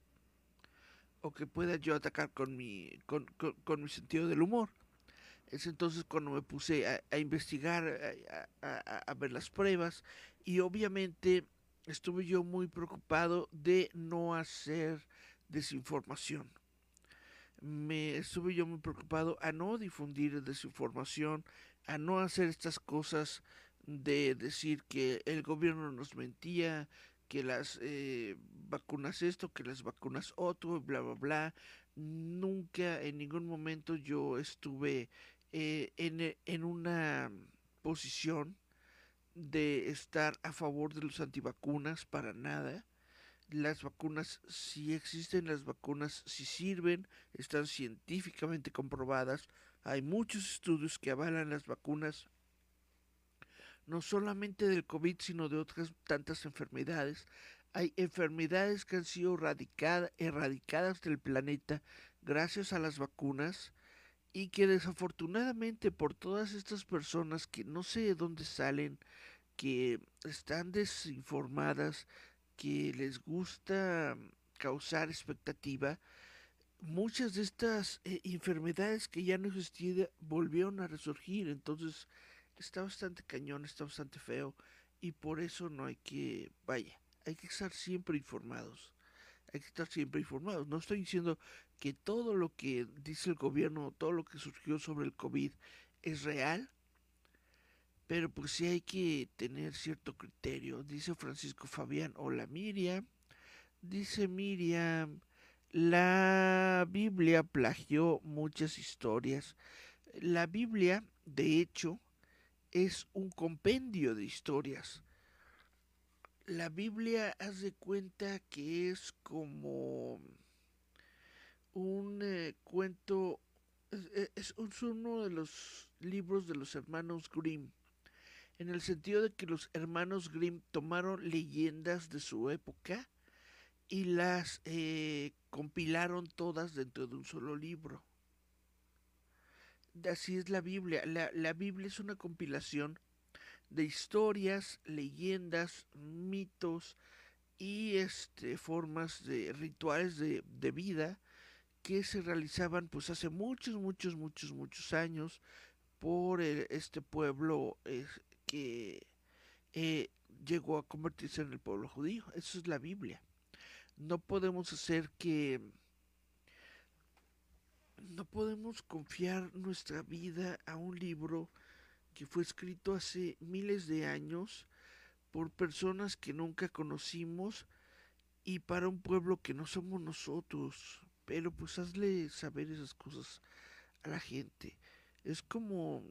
o que pueda yo atacar con mi, con, con mi sentido del humor. Es entonces cuando me puse a, investigar, a, ver las pruebas y obviamente estuve yo muy preocupado de no hacer desinformación. Me estuve yo muy preocupado a no difundir desinformación, a no hacer estas cosas de decir que el gobierno nos mentía, que las eh, vacunas esto, que las vacunas otro, bla, bla, bla. Nunca en ningún momento yo estuve eh, en, en una posición de estar a favor de los antivacunas para nada. Las vacunas sí existen, las vacunas sí sirven, están científicamente comprobadas. Hay muchos estudios que avalan las vacunas, no solamente del COVID, sino de otras tantas enfermedades. Hay enfermedades que han sido erradicadas del planeta gracias a las vacunas y que desafortunadamente por todas estas personas que no sé de dónde salen, que están desinformadas, que les gusta causar expectativa, muchas de estas eh, enfermedades que ya no existían volvieron a resurgir, entonces está bastante cañón, está bastante feo y por eso no hay que, vaya, hay que estar siempre informados hay que estar siempre informados. No estoy diciendo que todo lo que dice el gobierno, todo lo que surgió sobre el COVID es real, pero pues sí hay que tener cierto criterio. Dice Francisco Fabián, hola Miriam. Dice Miriam, la Biblia plagió muchas historias. La Biblia, de hecho, es un compendio de historias la Biblia, haz de cuenta que es como un eh, cuento, e, es, uno de los libros de los hermanos Grimm, en el sentido de que los hermanos Grimm tomaron leyendas de su época y las eh, compilaron todas dentro de un solo libro. Así es la Biblia. La, la Biblia es una compilación de historias, leyendas, mitos y este, formas de rituales de, vida que se realizaban pues hace muchos, muchos, muchos, muchos años por este pueblo eh, que eh, llegó a convertirse en el pueblo judío. Eso es la Biblia. No podemos hacer que... No podemos confiar nuestra vida a un libro que fue escrito hace miles de años por personas que nunca conocimos y para un pueblo que no somos nosotros. Pero pues hazle saber esas cosas a la gente. Es como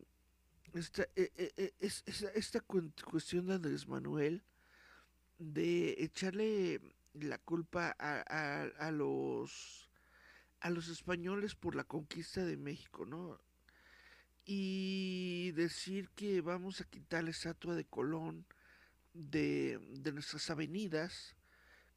esta, e, e, e, es, esta cuestión de Andrés Manuel de echarle la culpa a, los a los españoles por la conquista de México, ¿no? Y decir que vamos a quitar la estatua de Colón de, de nuestras avenidas,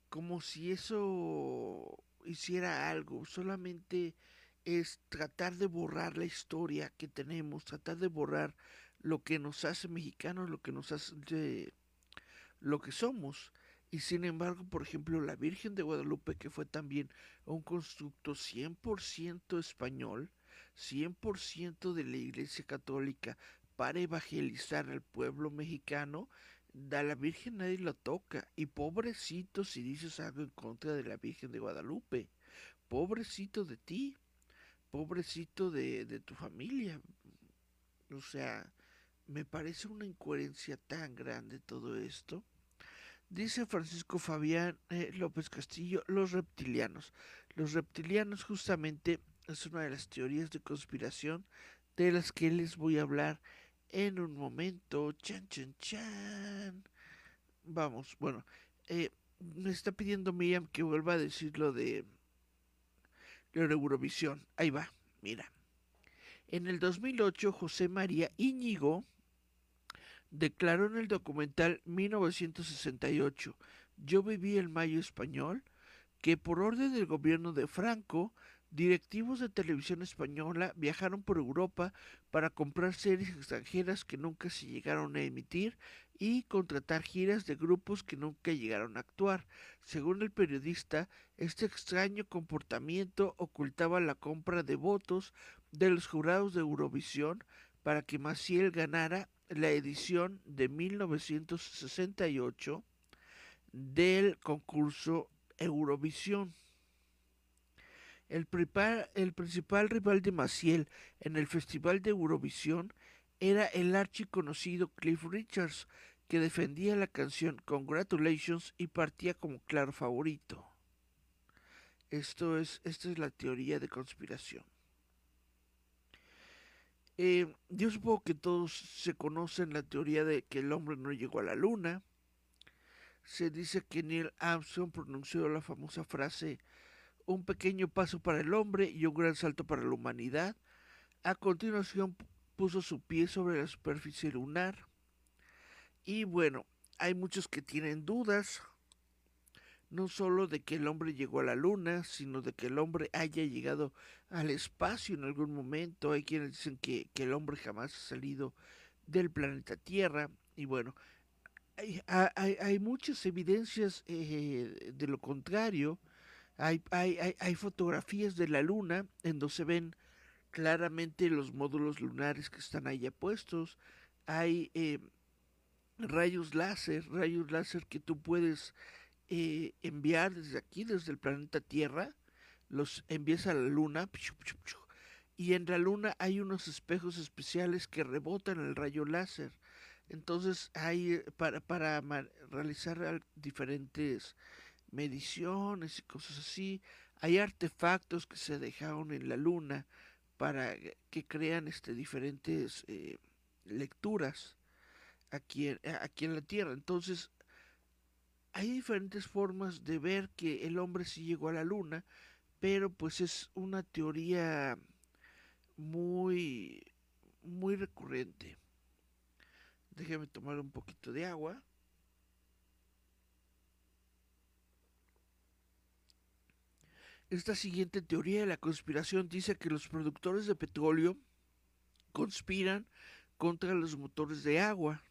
como si eso hiciera algo, solamente es tratar de borrar la historia que tenemos, tratar de borrar lo que nos hace mexicanos, lo que nos hace lo que somos. Y sin embargo, por ejemplo, la Virgen de Guadalupe, que fue también un constructo 100% español, 100% de la Iglesia Católica para evangelizar al pueblo mexicano, a la Virgen nadie la toca. Y pobrecito si dices algo en contra de la Virgen de Guadalupe. Pobrecito de ti. Pobrecito de, de tu familia. O sea, me parece una incoherencia tan grande todo esto. Dice Francisco Fabián eh, López Castillo, los reptilianos. Los reptilianos justamente es una de las teorías de conspiración de las que les voy a hablar en un momento. Chan, chan, chan. Vamos, bueno, eh, me está pidiendo Miriam que vuelva a decir lo de, Eurovisión. Ahí va, mira. En el 2008, José María Íñigo declaró en el documental 1968, Yo viví el Mayo Español, que por orden del gobierno de Franco, directivos de televisión española viajaron por Europa para comprar series extranjeras que nunca se llegaron a emitir y contratar giras de grupos que nunca llegaron a actuar. Según el periodista, este extraño comportamiento ocultaba la compra de votos de los jurados de Eurovisión para que Maciel ganara la edición de 1968 del concurso Eurovisión. El, principal rival de Maciel en el Festival de Eurovisión era el archiconocido Cliff Richards, que defendía la canción Congratulations y partía como claro favorito. Esto es, esta es la teoría de conspiración. Eh, yo supongo que todos se conocen la teoría de que el hombre no llegó a la luna. Se dice que Neil Armstrong pronunció la famosa frase un pequeño paso para el hombre y un gran salto para la humanidad. A continuación puso su pie sobre la superficie lunar. Y bueno, hay muchos que tienen dudas no solo de que el hombre llegó a la luna, sino de que el hombre haya llegado al espacio en algún momento. Hay quienes dicen que, el hombre jamás ha salido del planeta Tierra. Y bueno, hay, hay, muchas evidencias eh, de lo contrario. Hay, hay, fotografías de la luna en donde se ven claramente los módulos lunares que están ahí puestos. Hay eh, rayos láser, rayos láser que tú puedes eh, enviar desde aquí, desde el planeta Tierra, los envías a la luna, y en la luna hay unos espejos especiales que rebotan el rayo láser. Entonces hay eh, para, para realizar diferentes mediciones y cosas así. Hay artefactos que se dejaron en la luna para que crean este, diferentes eh, lecturas aquí aquí en la Tierra. Entonces hay diferentes formas de ver que el hombre sí llegó a la luna, pero pues es una teoría muy muy recurrente. Déjame tomar un poquito de agua. Esta siguiente teoría de la conspiración dice que los productores de petróleo conspiran contra los motores de agua.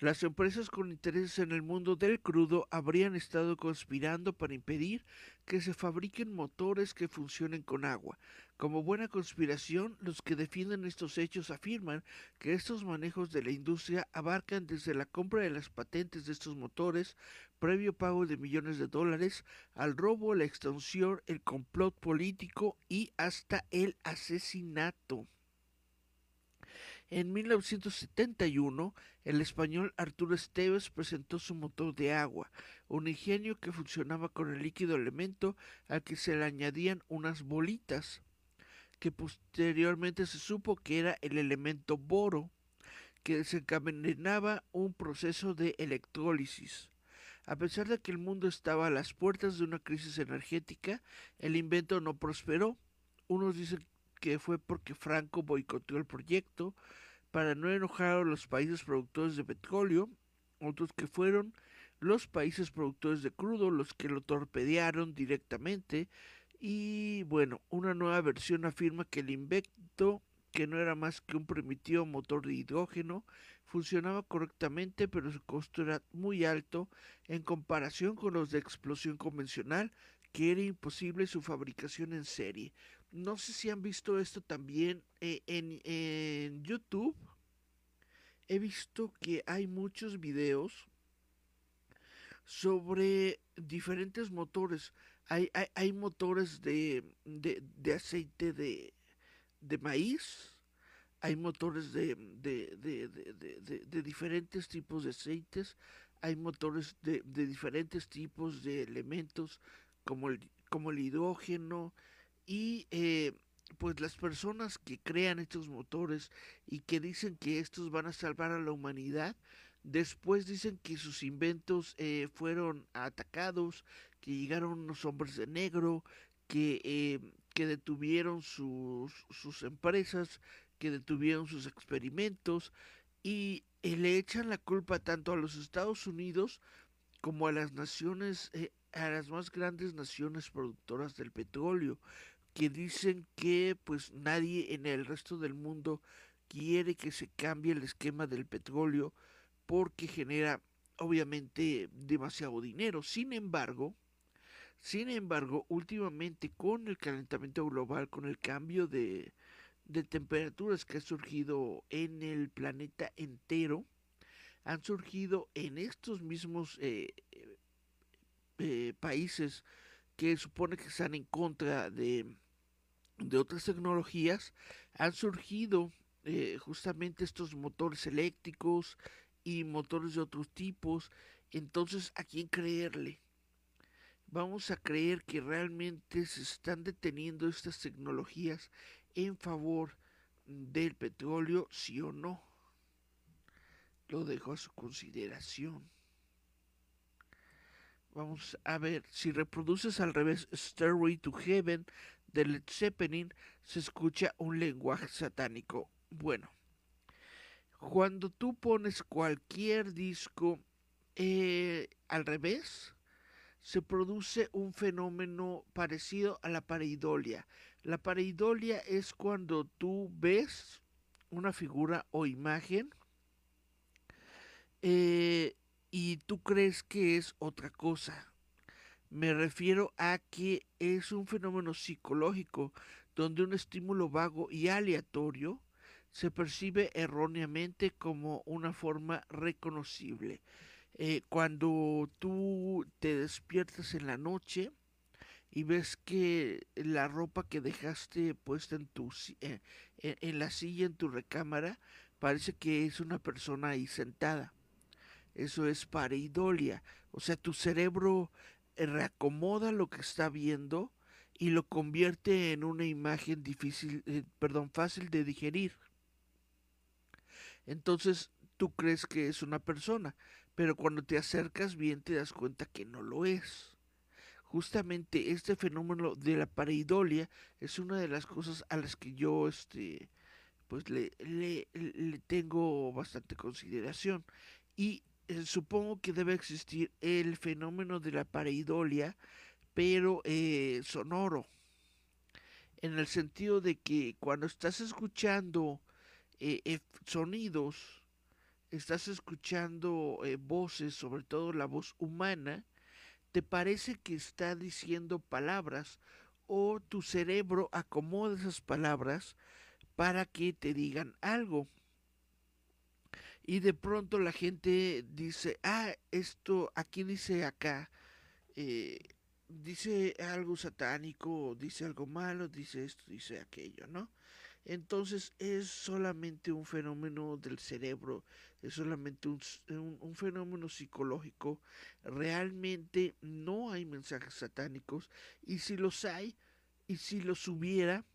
Las empresas con intereses en el mundo del crudo habrían estado conspirando para impedir que se fabriquen motores que funcionen con agua. Como buena conspiración, los que defienden estos hechos afirman que estos manejos de la industria abarcan desde la compra de las patentes de estos motores, previo pago de millones de dólares, al robo, la extorsión, el complot político y hasta el asesinato. En 1971, el español Arturo Esteves presentó su motor de agua, un ingenio que funcionaba con el líquido elemento al que se le añadían unas bolitas que posteriormente se supo que era el elemento boro, que desencadenaba un proceso de electrólisis. A pesar de que el mundo estaba a las puertas de una crisis energética, el invento no prosperó. Unos dicen que fue porque Franco boicoteó el proyecto para no enojar a los países productores de petróleo, otros que fueron los países productores de crudo los que lo torpedearon directamente y bueno, una nueva versión afirma que el invento, que no era más que un primitivo motor de hidrógeno, funcionaba correctamente, pero su costo era muy alto en comparación con los de explosión convencional, que era imposible su fabricación en serie. No sé si han visto esto también eh, en, en YouTube. He visto que hay muchos videos sobre diferentes motores. Hay, hay, hay motores de, de, de aceite de, de maíz, hay motores de, de, diferentes tipos de aceites, hay motores de, diferentes tipos de elementos como el, como el hidrógeno y eh, pues las personas que crean estos motores y que dicen que estos van a salvar a la humanidad, después dicen que sus inventos eh, fueron atacados, que llegaron unos hombres de negro, que, eh, que detuvieron sus, sus empresas, que detuvieron sus experimentos y le echan la culpa tanto a los Estados Unidos como a las naciones, eh, a las más grandes naciones productoras del petróleo, que dicen que pues nadie en el resto del mundo quiere que se cambie el esquema del petróleo porque genera obviamente demasiado dinero. Sin embargo, sin embargo, últimamente con el calentamiento global, con el cambio de, de temperaturas que ha surgido en el planeta entero han surgido en estos mismos eh, eh, países que supone que están en contra de, de otras tecnologías, han surgido eh, justamente estos motores eléctricos y motores de otros tipos. Entonces, ¿a quién creerle? Vamos a creer que realmente se están deteniendo estas tecnologías en favor del petróleo, sí o no. Lo dejo a su consideración. Vamos a ver, si reproduces al revés Stairway to Heaven de Led Zeppelin, se escucha un lenguaje satánico. Bueno, cuando tú pones cualquier disco eh, al revés, se produce un fenómeno parecido a la pareidolia. La pareidolia es cuando tú ves una figura o imagen eh, y tú crees que es otra cosa. Me refiero a que es un fenómeno psicológico donde un estímulo vago y aleatorio se percibe erróneamente como una forma reconocible. Eh, cuando tú te despiertas en la noche, y ves que la ropa que dejaste puesta en tu eh, en, la silla en tu recámara parece que es una persona ahí sentada. Eso es pareidolia. O sea, tu cerebro reacomoda lo que está viendo y lo convierte en una imagen difícil, eh, perdón, fácil de digerir. Entonces tú crees que es una persona, pero cuando te acercas bien te das cuenta que no lo es justamente este fenómeno de la pareidolia es una de las cosas a las que yo este pues le, le, tengo bastante consideración y eh, supongo que debe existir el fenómeno de la pareidolia pero eh, sonoro en el sentido de que cuando estás escuchando eh, sonidos estás escuchando voces sobre todo la voz humana te parece que está diciendo palabras o tu cerebro acomoda esas palabras para que te digan algo. Y de pronto la gente dice, ah, esto aquí dice acá, eh, dice algo satánico, dice algo malo, dice esto, dice aquello, ¿no? Entonces es solamente un fenómeno del cerebro, es solamente un, fenómeno psicológico. Realmente no hay mensajes satánicos y si los hay, y si los hubiera,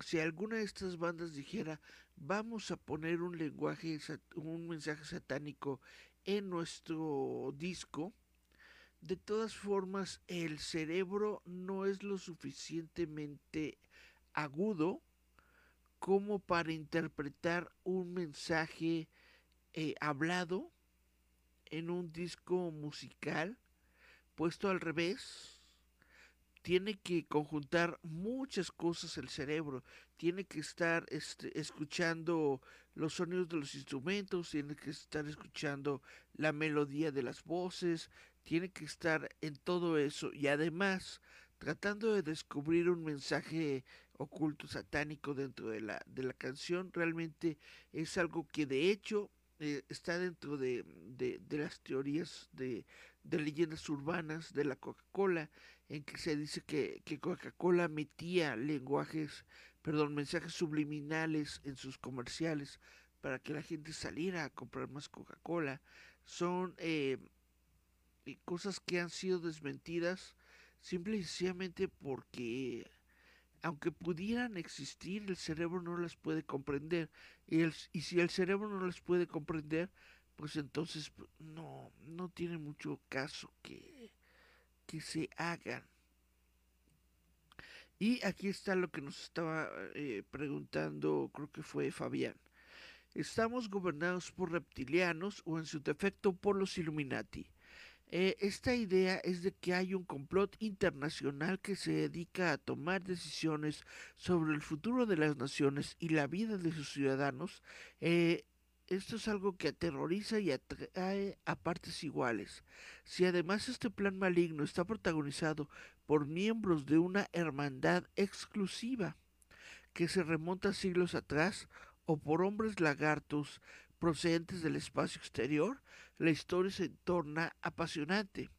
si alguna de estas bandas dijera, vamos a poner un lenguaje, un mensaje satánico en nuestro disco, de todas formas el cerebro no es lo suficientemente agudo como para interpretar un mensaje eh, hablado en un disco musical puesto al revés tiene que conjuntar muchas cosas el cerebro, tiene que estar este, escuchando los sonidos de los instrumentos, tiene que estar escuchando la melodía de las voces, tiene que estar en todo eso y además tratando de descubrir un mensaje oculto satánico dentro de la, de la canción, realmente es algo que de hecho eh, está dentro de, de, de las teorías de, de leyendas urbanas de la Coca-Cola, en que se dice que, que Coca-Cola metía lenguajes, perdón, mensajes subliminales en sus comerciales para que la gente saliera a comprar más Coca-Cola. Son eh, cosas que han sido desmentidas simple y sencillamente porque aunque pudieran existir, el cerebro no las puede comprender. Y si el cerebro no las puede comprender, pues entonces pues, no, no tiene mucho caso que, que se hagan. Y aquí está lo que nos estaba eh, preguntando, creo que fue Fabián. ¿Estamos gobernados por reptilianos o en su defecto por los Illuminati? Eh, esta idea es de que hay un complot internacional que se dedica a tomar decisiones sobre el futuro de las naciones y la vida de sus ciudadanos eh, esto es algo que aterroriza y atrae a partes iguales. Si además este plan maligno está protagonizado por miembros de una hermandad exclusiva que se remonta siglos atrás o por hombres lagartos procedentes del espacio exterior, la historia se torna apasionante.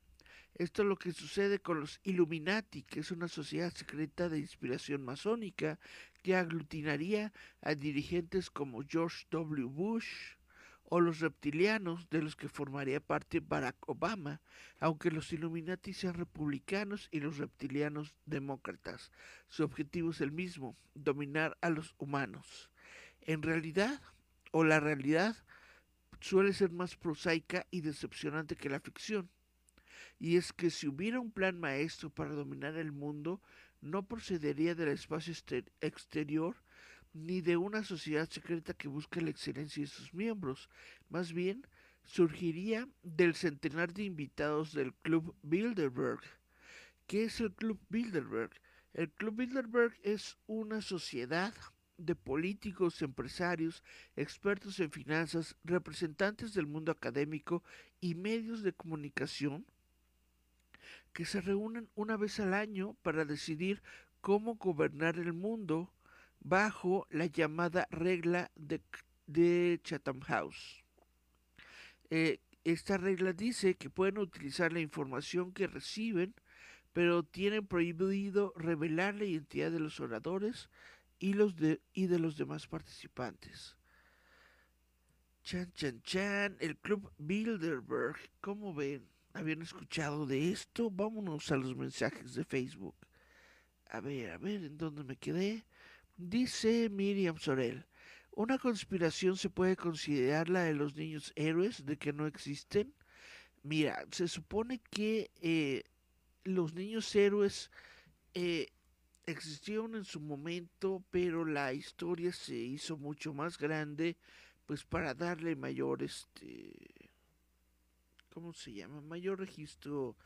Esto es lo que sucede con los Illuminati, que es una sociedad secreta de inspiración masónica que aglutinaría a dirigentes como George W. Bush o los reptilianos de los que formaría parte Barack Obama, aunque los Illuminati sean republicanos y los reptilianos demócratas. Su objetivo es el mismo, dominar a los humanos. En realidad, o la realidad, suele ser más prosaica y decepcionante que la ficción y es que si hubiera un plan maestro para dominar el mundo, no procedería del espacio exterior ni de una sociedad secreta que busque la excelencia de sus miembros, más bien surgiría del centenar de invitados del Club Bilderberg. ¿Qué es el Club Bilderberg? El Club Bilderberg es una sociedad de políticos, empresarios, expertos en finanzas, representantes del mundo académico y medios de comunicación que se reúnen una vez al año para decidir cómo gobernar el mundo bajo la llamada regla de, Chatham House. Eh, esta regla dice que pueden utilizar la información que reciben, pero tienen prohibido revelar la identidad de los oradores y, de, y de los demás participantes. Chan, chan, chan, el Club Bilderberg, ¿cómo ven? Habían escuchado de esto. Vámonos a los mensajes de Facebook. A ver, a ver, ¿en dónde me quedé? Dice Miriam Sorel. ¿Una conspiración se puede considerar la de los niños héroes de que no existen? Mira, se supone que eh, los niños héroes eh, existieron en su momento, pero la historia se hizo mucho más grande, pues para darle mayor este ¿cómo se llama? Mayor registro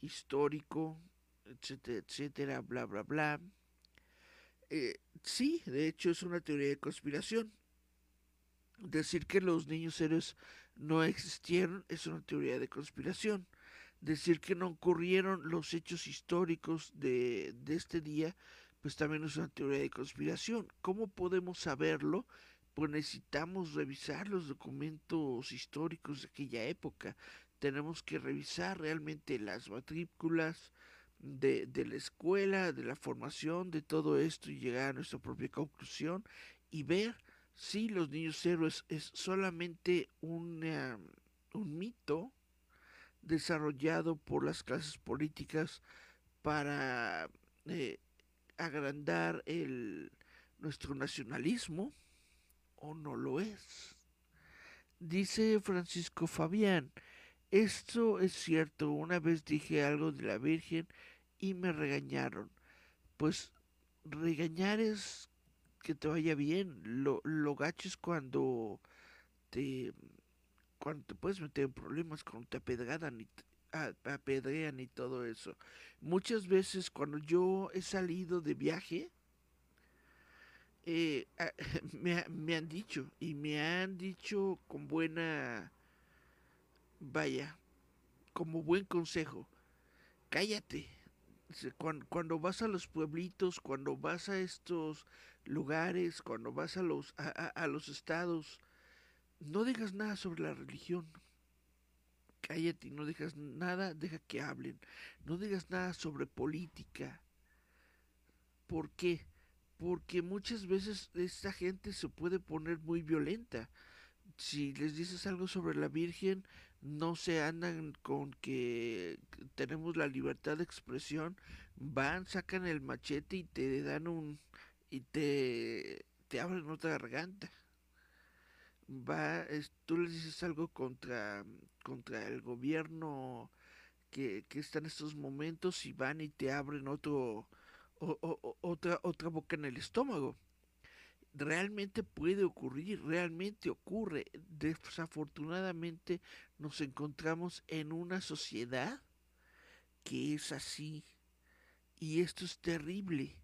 histórico, etcétera, etcétera, bla, bla, bla. Eh, sí, de hecho es una teoría de conspiración. Decir que los niños héroes no existieron es una teoría de conspiración. Decir que no ocurrieron los hechos históricos de, de este día, pues también es una teoría de conspiración. ¿Cómo podemos saberlo? Pues necesitamos revisar los documentos históricos de aquella época tenemos que revisar realmente las matrículas de, de, la escuela, de la formación, de todo esto y llegar a nuestra propia conclusión y ver si los niños héroes es solamente un mito desarrollado por las clases políticas para eh, agrandar el nuestro nacionalismo o no lo es. Dice Francisco Fabián, esto es cierto, una vez dije algo de la Virgen y me regañaron. Pues regañar es que te vaya bien, lo, lo gacho es cuando te cuando te puedes meter en problemas, cuando te apedrean y, apedrean y todo eso. Muchas veces cuando yo he salido de viaje, eh, me, me, han dicho, y me han dicho con buena, vaya, como buen consejo, cállate. Cuando, vas a los pueblitos, cuando vas a estos lugares, cuando vas a los, a, a los estados, no digas nada sobre la religión. Cállate no digas nada, deja que hablen. No digas nada sobre política. ¿Por qué? Porque muchas veces esta gente se puede poner muy violenta. Si les dices algo sobre la Virgen, no se andan con que tenemos la libertad de expresión, van, sacan el machete y te dan un y te te abren otra garganta va, tú les dices algo contra, contra el gobierno que, está en estos momentos y van y te abren otro, otra, otra boca en el estómago. Realmente puede ocurrir, realmente ocurre. Desafortunadamente nos encontramos en una sociedad que es así. Y esto es terrible.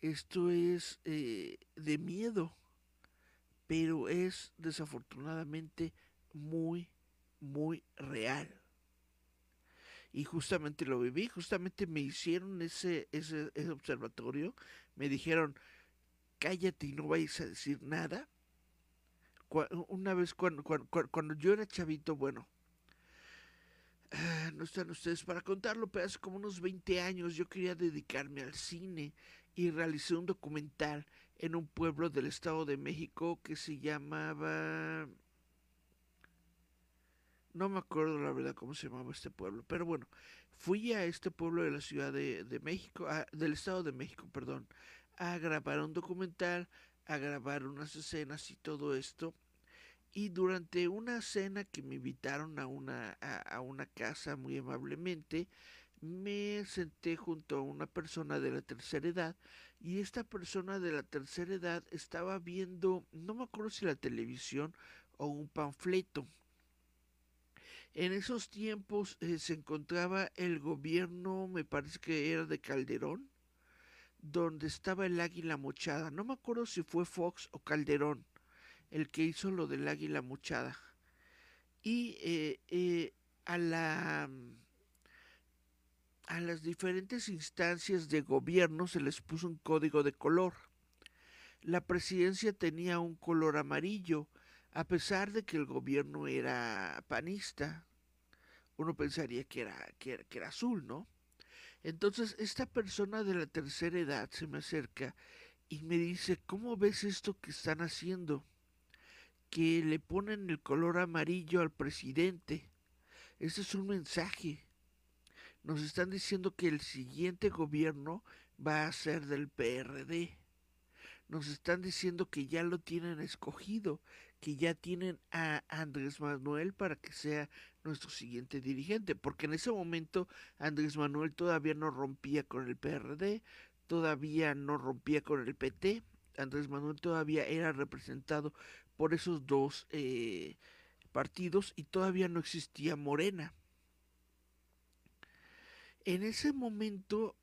Esto es eh, de miedo pero es desafortunadamente muy, muy real. Y justamente lo viví, justamente me hicieron ese, ese, observatorio, me dijeron, cállate y no vayas a decir nada. Una vez cuando, cuando, yo era chavito, bueno, ah, no están ustedes para contarlo, pero hace como unos 20 años yo quería dedicarme al cine y realicé un documental en un pueblo del Estado de México que se llamaba... No me acuerdo la verdad cómo se llamaba este pueblo, pero bueno, fui a este pueblo de la Ciudad de, México, del Estado de México, perdón, a grabar un documental, a grabar unas escenas y todo esto. Y durante una cena que me invitaron a una, a una casa muy amablemente, me senté junto a una persona de la tercera edad y esta persona de la tercera edad estaba viendo, no me acuerdo si la televisión o un panfleto. En esos tiempos eh, se encontraba el gobierno, me parece que era de Calderón, donde estaba el águila mochada. No me acuerdo si fue Fox o Calderón el que hizo lo del águila mochada. Y eh, eh, a la a las diferentes instancias de gobierno se les puso un código de color. La presidencia tenía un color amarillo, a pesar de que el gobierno era panista. Uno pensaría que era, que era, azul, ¿no? Entonces esta persona de la tercera edad se me acerca y me dice, ¿cómo ves esto que están haciendo? Que le ponen el color amarillo al presidente. Ese es un mensaje nos están diciendo que el siguiente gobierno va a ser del PRD. Nos están diciendo que ya lo tienen escogido, que ya tienen a Andrés Manuel para que sea nuestro siguiente dirigente, porque en ese momento Andrés Manuel todavía no rompía con el PRD, todavía no rompía con el PT, Andrés Manuel todavía era representado por esos dos eh, partidos y todavía no existía Morena. En ese momento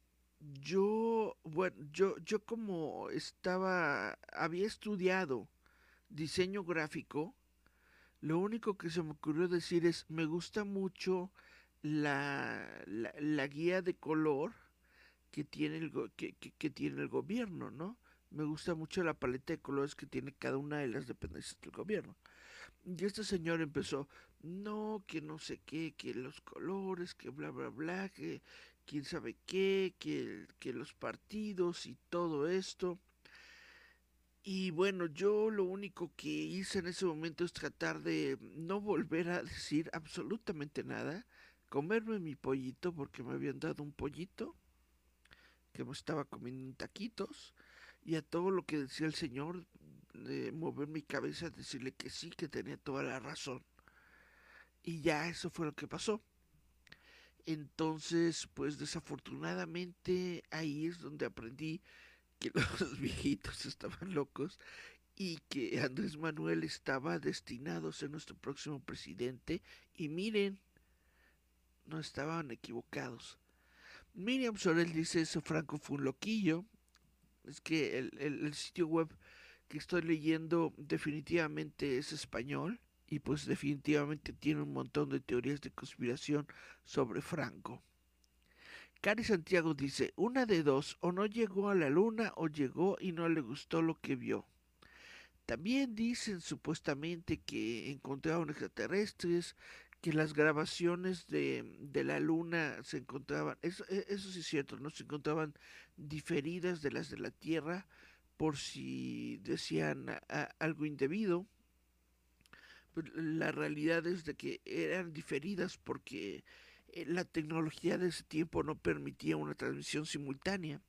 yo, bueno, yo, yo como estaba, había estudiado diseño gráfico, lo único que se me ocurrió decir es, me gusta mucho la, la, guía de color que tiene, el, que, que, tiene el gobierno, ¿no? Me gusta mucho la paleta de colores que tiene cada una de las dependencias del gobierno. Y este señor empezó, no, que no sé qué, que los colores, que bla, bla, bla, que quién sabe qué, que los partidos y todo esto. Y bueno, yo lo único que hice en ese momento es tratar de no volver a decir absolutamente nada, comerme mi pollito porque me habían dado un pollito que me estaba comiendo en taquitos y a todo lo que decía el señor, de mover mi cabeza, decirle que sí, que tenía toda la razón. Y ya eso fue lo que pasó. Entonces, pues desafortunadamente ahí es donde aprendí que los viejitos estaban locos y que Andrés Manuel estaba destinado a ser nuestro próximo presidente. Y miren, no estaban equivocados. Miriam Sorel dice eso, Franco fue un loquillo. Es que el, el sitio web que estoy leyendo definitivamente es español y pues definitivamente tiene un montón de teorías de conspiración sobre Franco. Cari Santiago dice, una de dos, o no llegó a la luna o llegó y no le gustó lo que vio. También dicen supuestamente que encontraron extraterrestres, que las grabaciones de, de la luna se encontraban, eso, e, eso, sí es cierto, no se encontraban diferidas de las de la Tierra por si decían algo indebido. Pues, la realidad es de que eran diferidas porque la tecnología de ese tiempo no permitía una transmisión simultánea.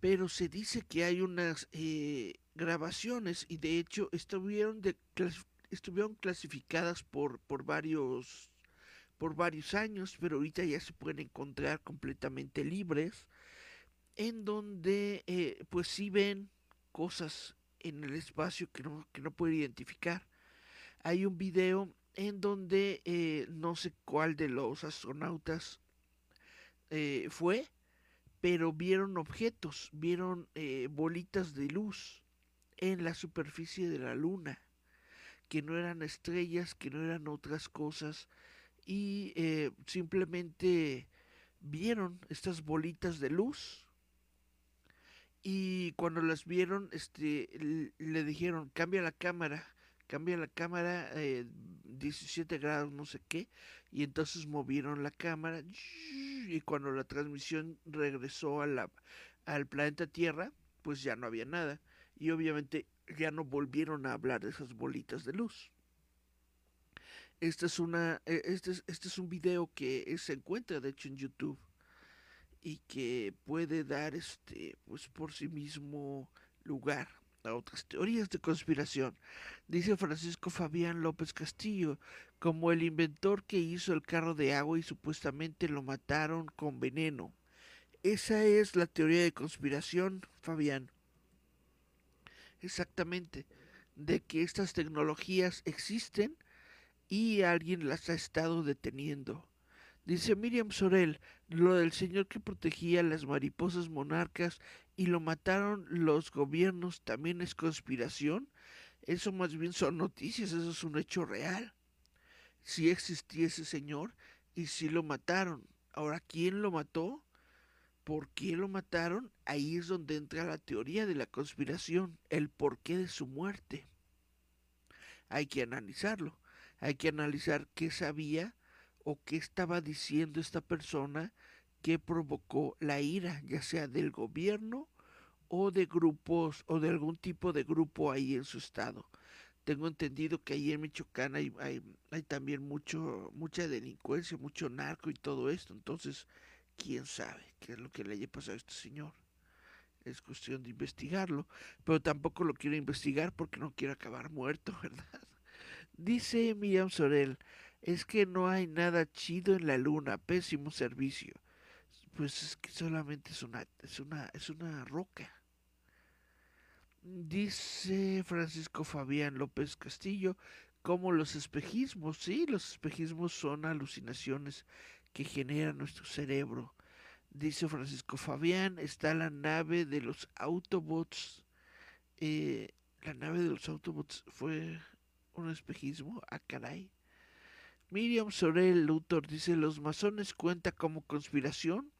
Pero se dice que hay unas eh, grabaciones y de hecho estuvieron, de, estuvieron clasificadas por, por varios por varios años, pero ahorita ya se pueden encontrar completamente libres, en donde eh, pues sí ven cosas en el espacio que no, que no pueden identificar. Hay un video en donde eh, no sé cuál de los astronautas eh, fue, pero vieron objetos, vieron bolitas de luz en la superficie de la luna, que no eran estrellas, que no eran otras cosas, y eh, simplemente vieron estas bolitas de luz. Y cuando las vieron este le dijeron cambia la cámara cambia la cámara eh, 17 grados no sé qué y entonces movieron la cámara y cuando la transmisión regresó a la, al planeta Tierra pues ya no había nada y obviamente ya no volvieron a hablar de esas bolitas de luz. Este es, una, e, este es, este es un video que se encuentra de hecho en YouTube y que puede dar este pues por sí mismo lugar a otras teorías de conspiración. Dice Francisco Fabián López Castillo, como el inventor que hizo el carro de agua y supuestamente lo mataron con veneno. Esa es la teoría de conspiración, Fabián exactamente de que estas tecnologías existen y alguien las ha estado deteniendo. Dice Miriam Sorel, lo del señor que protegía las mariposas monarcas y lo mataron los gobiernos también es conspiración. Eso más bien son noticias, eso es un hecho real. Si existía ese señor y si lo mataron. Ahora, ¿quién lo mató? por qué lo mataron, ahí es donde entra la teoría de la conspiración, el porqué de su muerte. Hay que analizarlo, hay que analizar qué sabía o qué estaba diciendo esta persona que provocó la ira, ya sea del gobierno o de grupos o de algún tipo de grupo ahí en su estado. Tengo entendido que ahí en Michoacán hay, también mucho, mucha delincuencia, mucho narco y todo esto. Entonces, quién sabe qué es lo que le haya pasado a este señor. Es cuestión de investigarlo, pero tampoco lo quiero investigar porque no quiero acabar muerto, ¿verdad? Dice Miriam Sorel, es que no hay nada chido en la luna, pésimo servicio. Pues es que solamente es una, es una, es una roca. Dice Francisco Fabián López Castillo, como los espejismos, sí, los espejismos son alucinaciones que genera nuestro cerebro. Dice Francisco Fabián, está la nave de los Autobots. Eh, la nave de los Autobots fue un espejismo. Ah, caray. Miriam Sorel Luthor dice, ¿los masones cuenta como conspiración?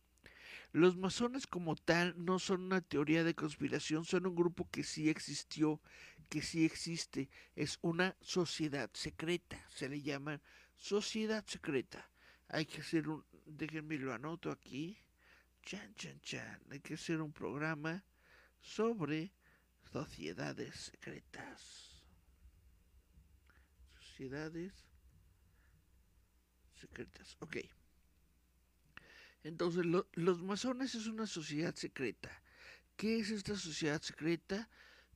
Los masones como tal no son una teoría de conspiración, son un grupo que sí existió, que sí existe. Es una sociedad secreta, se le llama sociedad secreta hay que hacer un, déjenme lo anoto aquí, chan, chan, chan, hay que hacer un programa sobre sociedades secretas. Sociedades secretas, ok. Entonces, los masones es una sociedad secreta ¿Qué es esta sociedad secreta?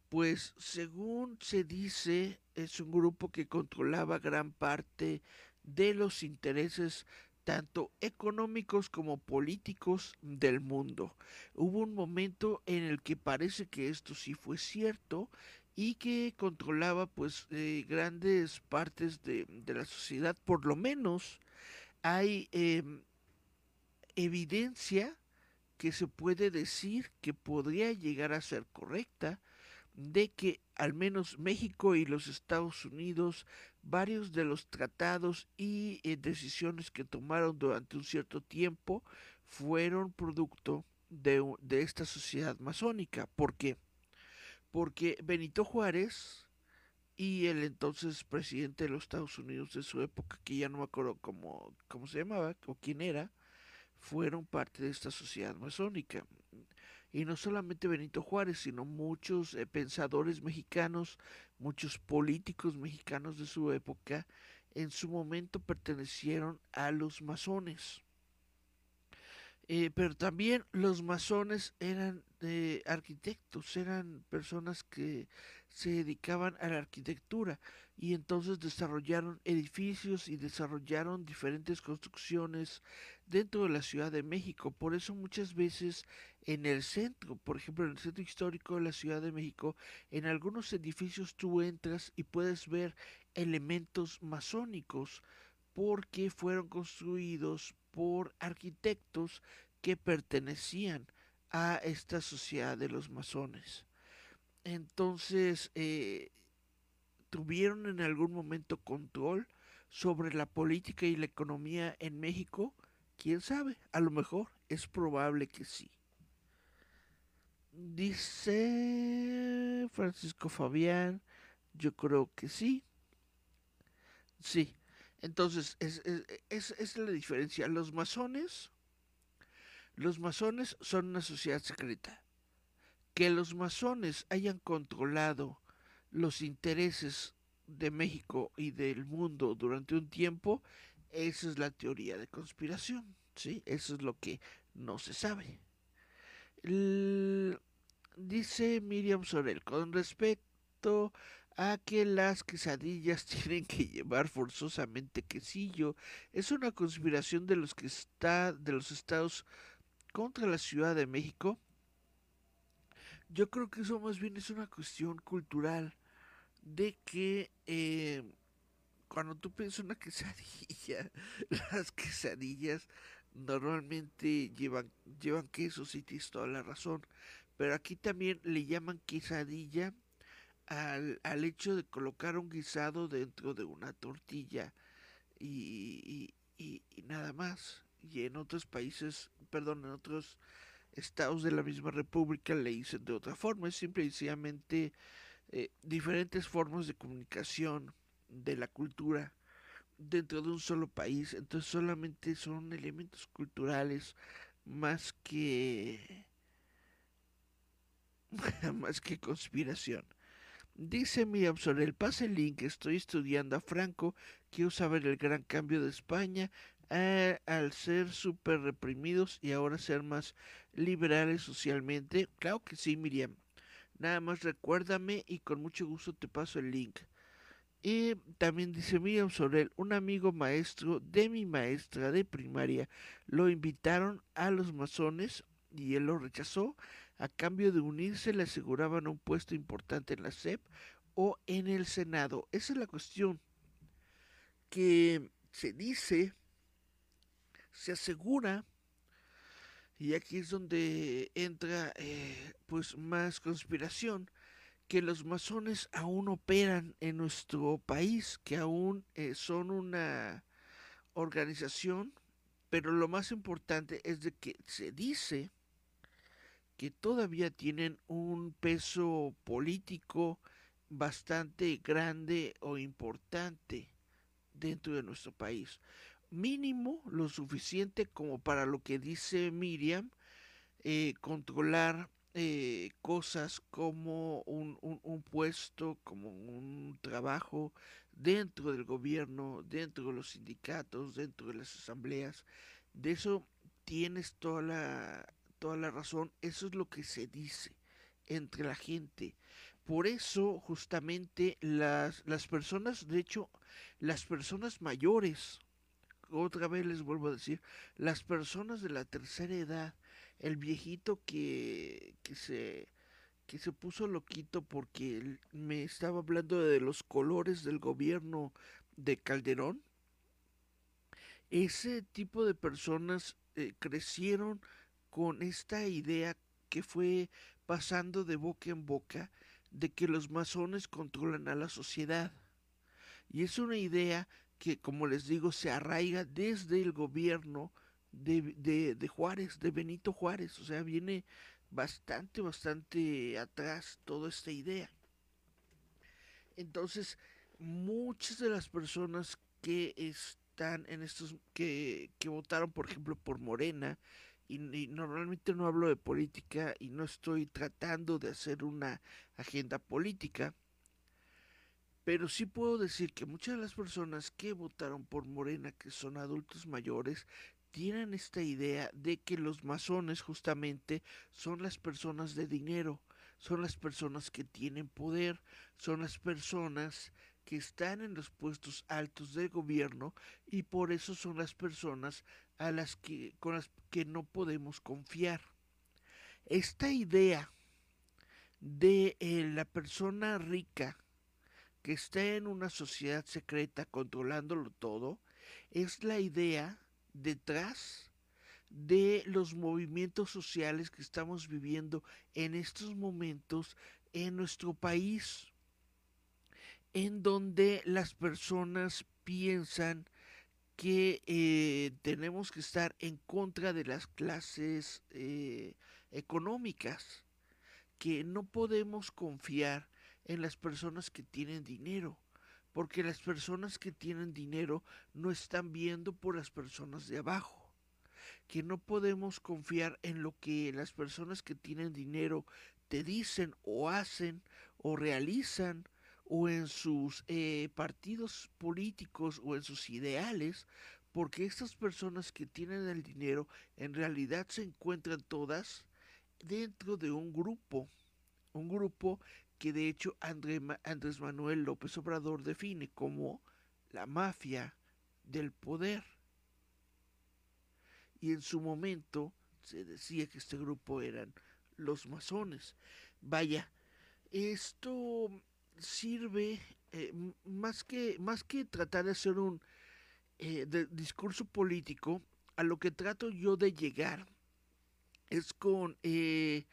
Pues según se dice, es un grupo que controlaba gran parte de los intereses tanto económicos como políticos del mundo. Hubo un momento en el que parece que esto sí fue cierto y que controlaba pues eh, grandes partes de, de, la sociedad, por lo menos hay eh, evidencia que se puede decir que podría llegar a ser correcta de que al menos México y los Estados Unidos, varios de los tratados y eh, decisiones que tomaron durante un cierto tiempo fueron producto de, de esta sociedad masónica. ¿Por qué? Porque Benito Juárez y el entonces presidente de los Estados Unidos de su época, que ya no me acuerdo cómo, cómo se llamaba o quién era, fueron parte de esta sociedad masónica. Y no solamente Benito Juárez, sino muchos eh, pensadores mexicanos, muchos políticos mexicanos de su época, en su momento pertenecieron a los masones. Eh, pero también los masones eran arquitectos, eran personas que se dedicaban a la arquitectura y entonces desarrollaron edificios y desarrollaron diferentes construcciones dentro de la Ciudad de México. Por eso muchas veces en el centro, por ejemplo en el centro histórico de la Ciudad de México, en algunos edificios tú entras y puedes ver elementos masónicos porque fueron construidos por arquitectos que pertenecían a esta sociedad de los masones. Entonces, eh, tuvieron en algún momento control sobre la política y la economía en México? ¿Quién sabe? A lo mejor es probable que sí. Dice Francisco Fabián, yo creo que sí. Sí, entonces es, es, es, la diferencia. Los masones, los masones son una sociedad secreta. Que los masones hayan controlado los intereses de México y del mundo durante un tiempo, esa es la teoría de conspiración, ¿sí? Eso es lo que no se sabe. dice Miriam Sorel, con respecto a que las quesadillas tienen que llevar forzosamente quesillo, es una conspiración de los que está de los estados contra la Ciudad de México. Yo creo que eso más bien es una cuestión cultural de que eh, cuando tú piensas una quesadilla, las quesadillas normalmente llevan, llevan queso, si tienes toda la razón. Pero aquí también le llaman quesadilla al, al hecho de colocar un guisado dentro de una tortilla y, y, y, nada más. Y en otros países, perdón, en otros estados de la misma república le dicen de otra forma. Es simple y sencillamente eh, diferentes formas de comunicación de la cultura dentro de un solo país. Entonces solamente son elementos culturales más que más que conspiración. Dice Miriam el pase el link, estoy estudiando a Franco, quiero saber el gran cambio de España al ser súper reprimidos y ahora ser más liberales socialmente. Claro que sí, Miriam. Nada más recuérdame y con mucho gusto te paso el link. Y también dice Miriam Sorel, un amigo maestro de mi maestra de primaria, lo invitaron a los masones y él lo rechazó. A cambio de unirse le aseguraban un puesto importante en la SEP o en el Senado. Esa es la cuestión que se dice, se asegura y aquí es donde entra eh, pues más conspiración, que los masones aún operan en nuestro país, que aún eh, son una organización, pero lo más importante es de que se dice que todavía tienen un peso político bastante grande o importante dentro de nuestro país. Mínimo lo suficiente como para lo que dice Miriam, eh, controlar eh, cosas como un, un, puesto, como un trabajo dentro del gobierno, dentro de los sindicatos, dentro de las asambleas. De eso tienes toda la, toda la razón. Eso es lo que se dice entre la gente. Por eso, justamente, las, las personas, de hecho, las personas mayores, otra vez les vuelvo a decir, las personas de la tercera edad, el viejito que, que se que se puso loquito porque me estaba hablando de los colores del gobierno de Calderón. Ese tipo de personas eh, crecieron con esta idea que fue pasando de boca en boca de que los masones controlan a la sociedad. Y es una idea que, como les digo, se arraiga desde el gobierno de, de, de Juárez, de Benito Juárez. O sea, viene bastante, bastante atrás toda esta idea. Entonces, muchas de las personas que están en estos, que, que votaron, por ejemplo, por Morena, y, y, normalmente no hablo de política y no estoy tratando de hacer una agenda política, pero sí puedo decir que muchas de las personas que votaron por Morena, que son adultos mayores, tienen esta idea de que los masones justamente son las personas de dinero, son las personas que tienen poder, son las personas que están en los puestos altos del gobierno y por eso son las personas a las que con las que no podemos confiar. Esta idea de eh, la persona rica que está en una sociedad secreta controlándolo todo es la idea detrás de los movimientos sociales que estamos viviendo en estos momentos en nuestro país, en donde las personas piensan que eh, tenemos que estar en contra de las clases eh, económicas, que no podemos confiar en las personas que tienen dinero, porque las personas que tienen dinero no están viendo por las personas de abajo, que no podemos confiar en lo que las personas que tienen dinero te dicen o hacen o realizan o en sus eh, partidos políticos o en sus ideales, porque estas personas que tienen el dinero en realidad se encuentran todas dentro de un grupo, un grupo que de hecho Andrés Manuel López Obrador define como la mafia del poder. Y en su momento se decía que este grupo eran los masones. Vaya, esto sirve eh, más, que, más que tratar de hacer un eh, discurso político, a lo que trato yo de llegar es con eh,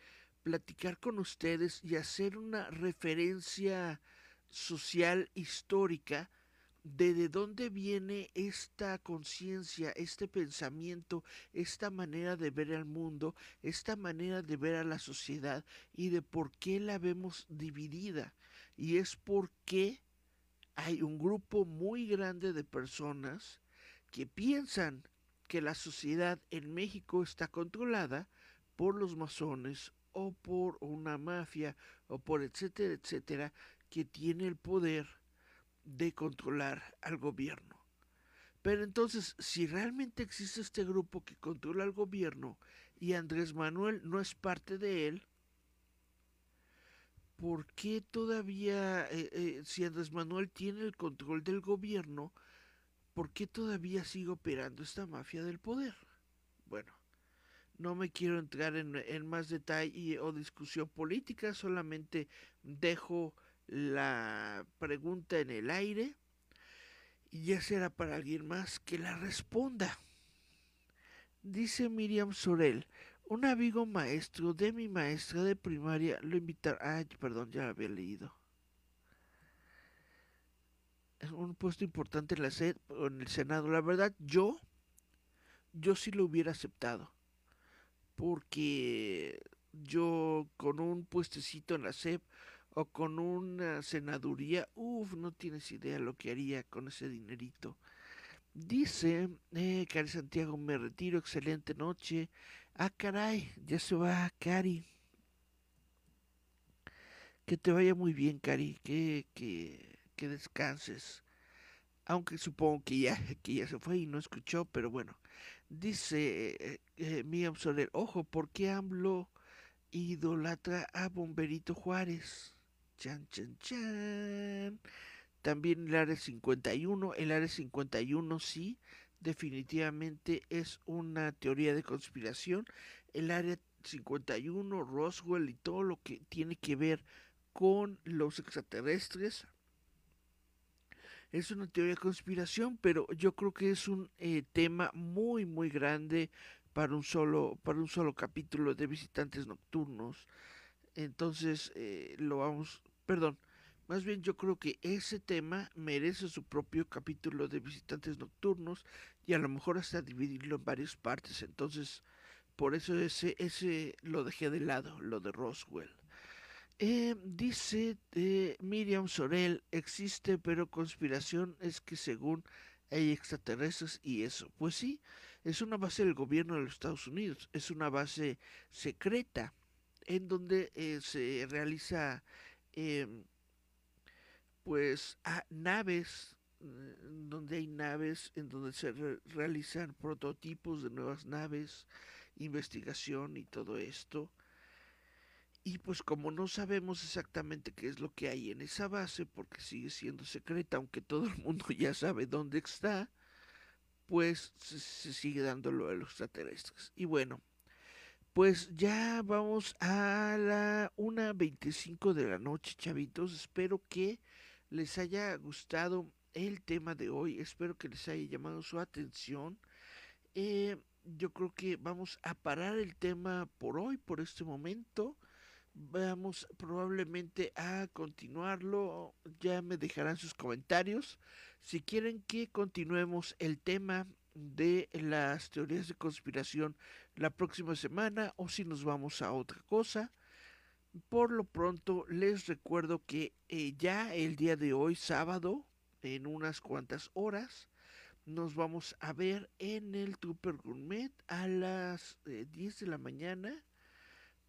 platicar con ustedes y hacer una referencia social histórica de, de dónde viene esta conciencia, este pensamiento, esta manera de ver al mundo, esta manera de ver a la sociedad y de por qué la vemos dividida. Y es porque hay un grupo muy grande de personas que piensan que la sociedad en México está controlada por los masones o por una mafia o por etcétera, etcétera, que tiene el poder de controlar al gobierno. Pero entonces, si realmente existe este grupo que controla al gobierno y Andrés Manuel no es parte de él, ¿por qué todavía, eh, eh, si Andrés Manuel tiene el control del gobierno, ¿por qué todavía sigue operando esta mafia del poder? Bueno, no me quiero entrar en, más detalle o discusión política, solamente dejo la pregunta en el aire y ya será para alguien más que la responda. Dice Miriam Sorel, un amigo maestro de mi maestra de primaria lo invitaron. Ay, perdón, ya había leído. Un puesto importante en la sed, en el Senado. La verdad, yo, yo sí lo hubiera aceptado porque yo con un puestecito en la SEP o con una senaduría, uff, no tienes idea lo que haría con ese dinerito. Dice, eh, Cari Santiago, me retiro, excelente noche. Ah, caray, ya se va, Cari. Que te vaya muy bien, Cari, que, que, que descanses. Aunque supongo que ya, que ya se fue y no escuchó, pero bueno. Dice eh, eh, Miriam Soler, ojo, ¿por qué AMLO idolatra a Bomberito Juárez? Chan, chan, chan. También el área 51, el área 51 sí, definitivamente es una teoría de conspiración. El área 51, Roswell y todo lo que tiene que ver con los extraterrestres. Es una teoría de conspiración, pero yo creo que es un eh, tema muy muy grande para un solo para un solo capítulo de visitantes nocturnos. Entonces eh, lo vamos, perdón, más bien yo creo que ese tema merece su propio capítulo de visitantes nocturnos y a lo mejor hasta dividirlo en varias partes. Entonces, por eso ese, ese lo dejé de lado, lo de Roswell. Eh, dice eh, Miriam Sorel, existe, pero conspiración es que según hay extraterrestres y eso. Pues sí, es una base del gobierno de los Estados Unidos, es una base secreta en donde eh, se realiza em, pues a naves, eh, donde hay naves, en donde se realizan prototipos de nuevas naves, investigación y todo esto. Y pues como no sabemos exactamente qué es lo que hay en esa base, porque sigue siendo secreta, aunque todo el mundo ya sabe dónde está, pues se, se sigue dando lo de los extraterrestres. Y bueno, pues ya vamos a la 1.25 de la noche, chavitos. Espero que les haya gustado el tema de hoy. Espero que les haya llamado su atención. Eh, yo creo que vamos a parar el tema por hoy, por este momento. Vamos probablemente a continuarlo. Ya me dejarán sus comentarios. Si quieren que continuemos el tema de las teorías de conspiración la próxima semana o si nos vamos a otra cosa. Por lo pronto les recuerdo que eh, ya el día de hoy, sábado, en unas cuantas horas, nos vamos a ver en el Trooper Gourmet a las 10 eh, de la mañana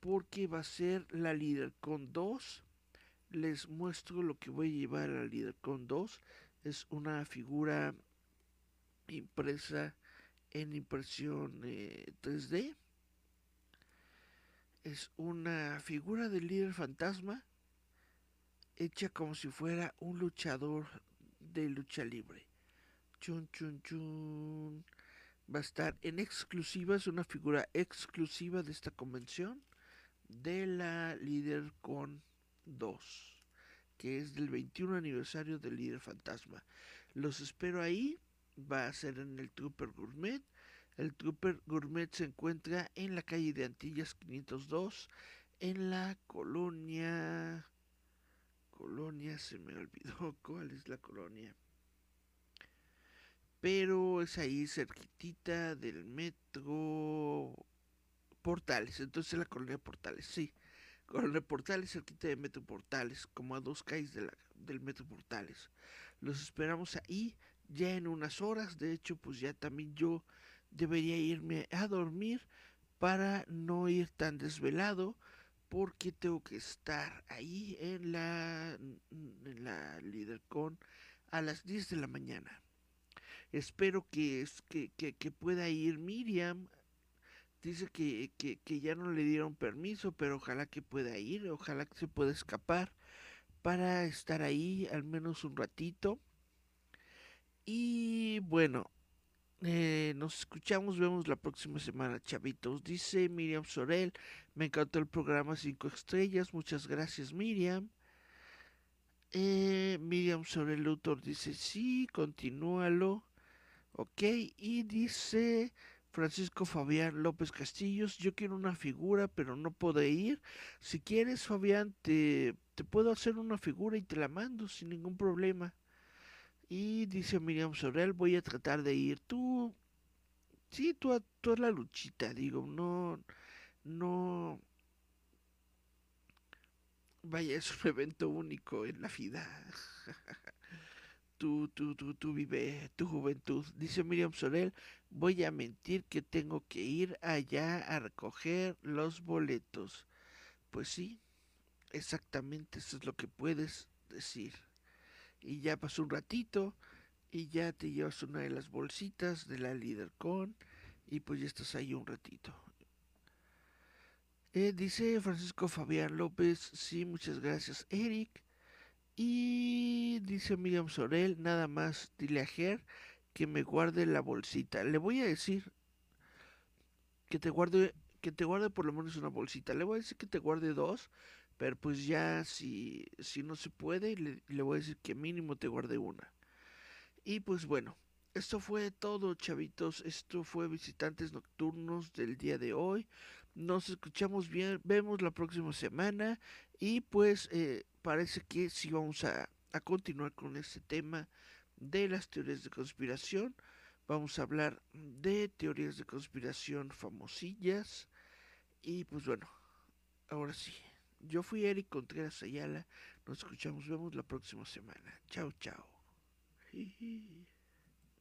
porque va a ser la líder con 2. Les muestro lo que voy a llevar a la líder con 2. Es una figura impresa en impresión 3D eh, es una figura del líder fantasma hecha como si fuera un luchador de lucha libre. Chun, chun, chun. Va a estar en exclusiva, es una figura exclusiva de esta convención de la líder con 2, que es del 21 aniversario del líder fantasma. Los espero ahí, va a ser en el Trooper Gourmet el Trooper Gourmet se encuentra en la calle de Antillas 502, en la colonia... Colonia, se me olvidó cuál es la colonia. Pero es ahí cerquitita del metro Portales. Entonces la colonia Portales, sí. Colonia Portales, cerquita de Metro Portales, como a dos calles del Metro Portales. Los esperamos ahí ya en unas horas. De hecho, pues ya también yo debería irme a dormir para no ir tan desvelado porque tengo que estar ahí en la, en la LeaderCon a las 10 de la mañana. Espero que, que, que, que pueda ir Miriam. Dice que, que, ya no le dieron permiso, pero ojalá que pueda ir, ojalá que se pueda escapar para estar ahí al menos un ratito. Y bueno, eh, nos escuchamos, vemos la próxima semana, chavitos. Dice Miriam Sorel, me encantó el programa 5 estrellas, muchas gracias Miriam. Eh, Miriam Sorel Luthor dice, sí, continúalo. Ok, y dice Francisco Fabián López Castillos, yo quiero una figura, pero no puedo ir. Si quieres, Fabián, te, te puedo hacer una figura y te la mando sin ningún problema. Y dice Miriam Sorel, voy a tratar de ir. Tú, sí, tú, tú la luchita, digo, no, no. Vaya, es un evento único en la vida. tú, tú, tú, tú vive tu juventud. Dice Miriam Sorel, voy a mentir que tengo que ir allá a recoger los boletos. Pues sí, exactamente eso es lo que puedes decir y ya pasó un ratito y ya te llevas una de las bolsitas de la con y pues ya estás ahí un ratito. Eh, dice Francisco Fabián López, sí, muchas gracias Eric. Y dice Miriam Sorel, nada más, dile a Ger que me guarde la bolsita. Le voy a decir que te guarde, que te guarde por lo menos una bolsita. Le voy a decir que te guarde dos, pero pues ya si, si no se puede, le, voy a decir que mínimo te guarde una. Y pues bueno, esto fue todo, chavitos. Esto fue Visitantes Nocturnos del día de hoy. Nos escuchamos bien, vemos la próxima semana y pues eh, parece que sí vamos a, a continuar con este tema de las teorías de conspiración. Vamos a hablar de teorías de conspiración famosillas. Y pues bueno, ahora sí. Yo fui Eric Contreras Ayala. Nos escuchamos, vemos la próxima semana. Chao, chao.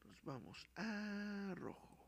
Nos vamos a rojo.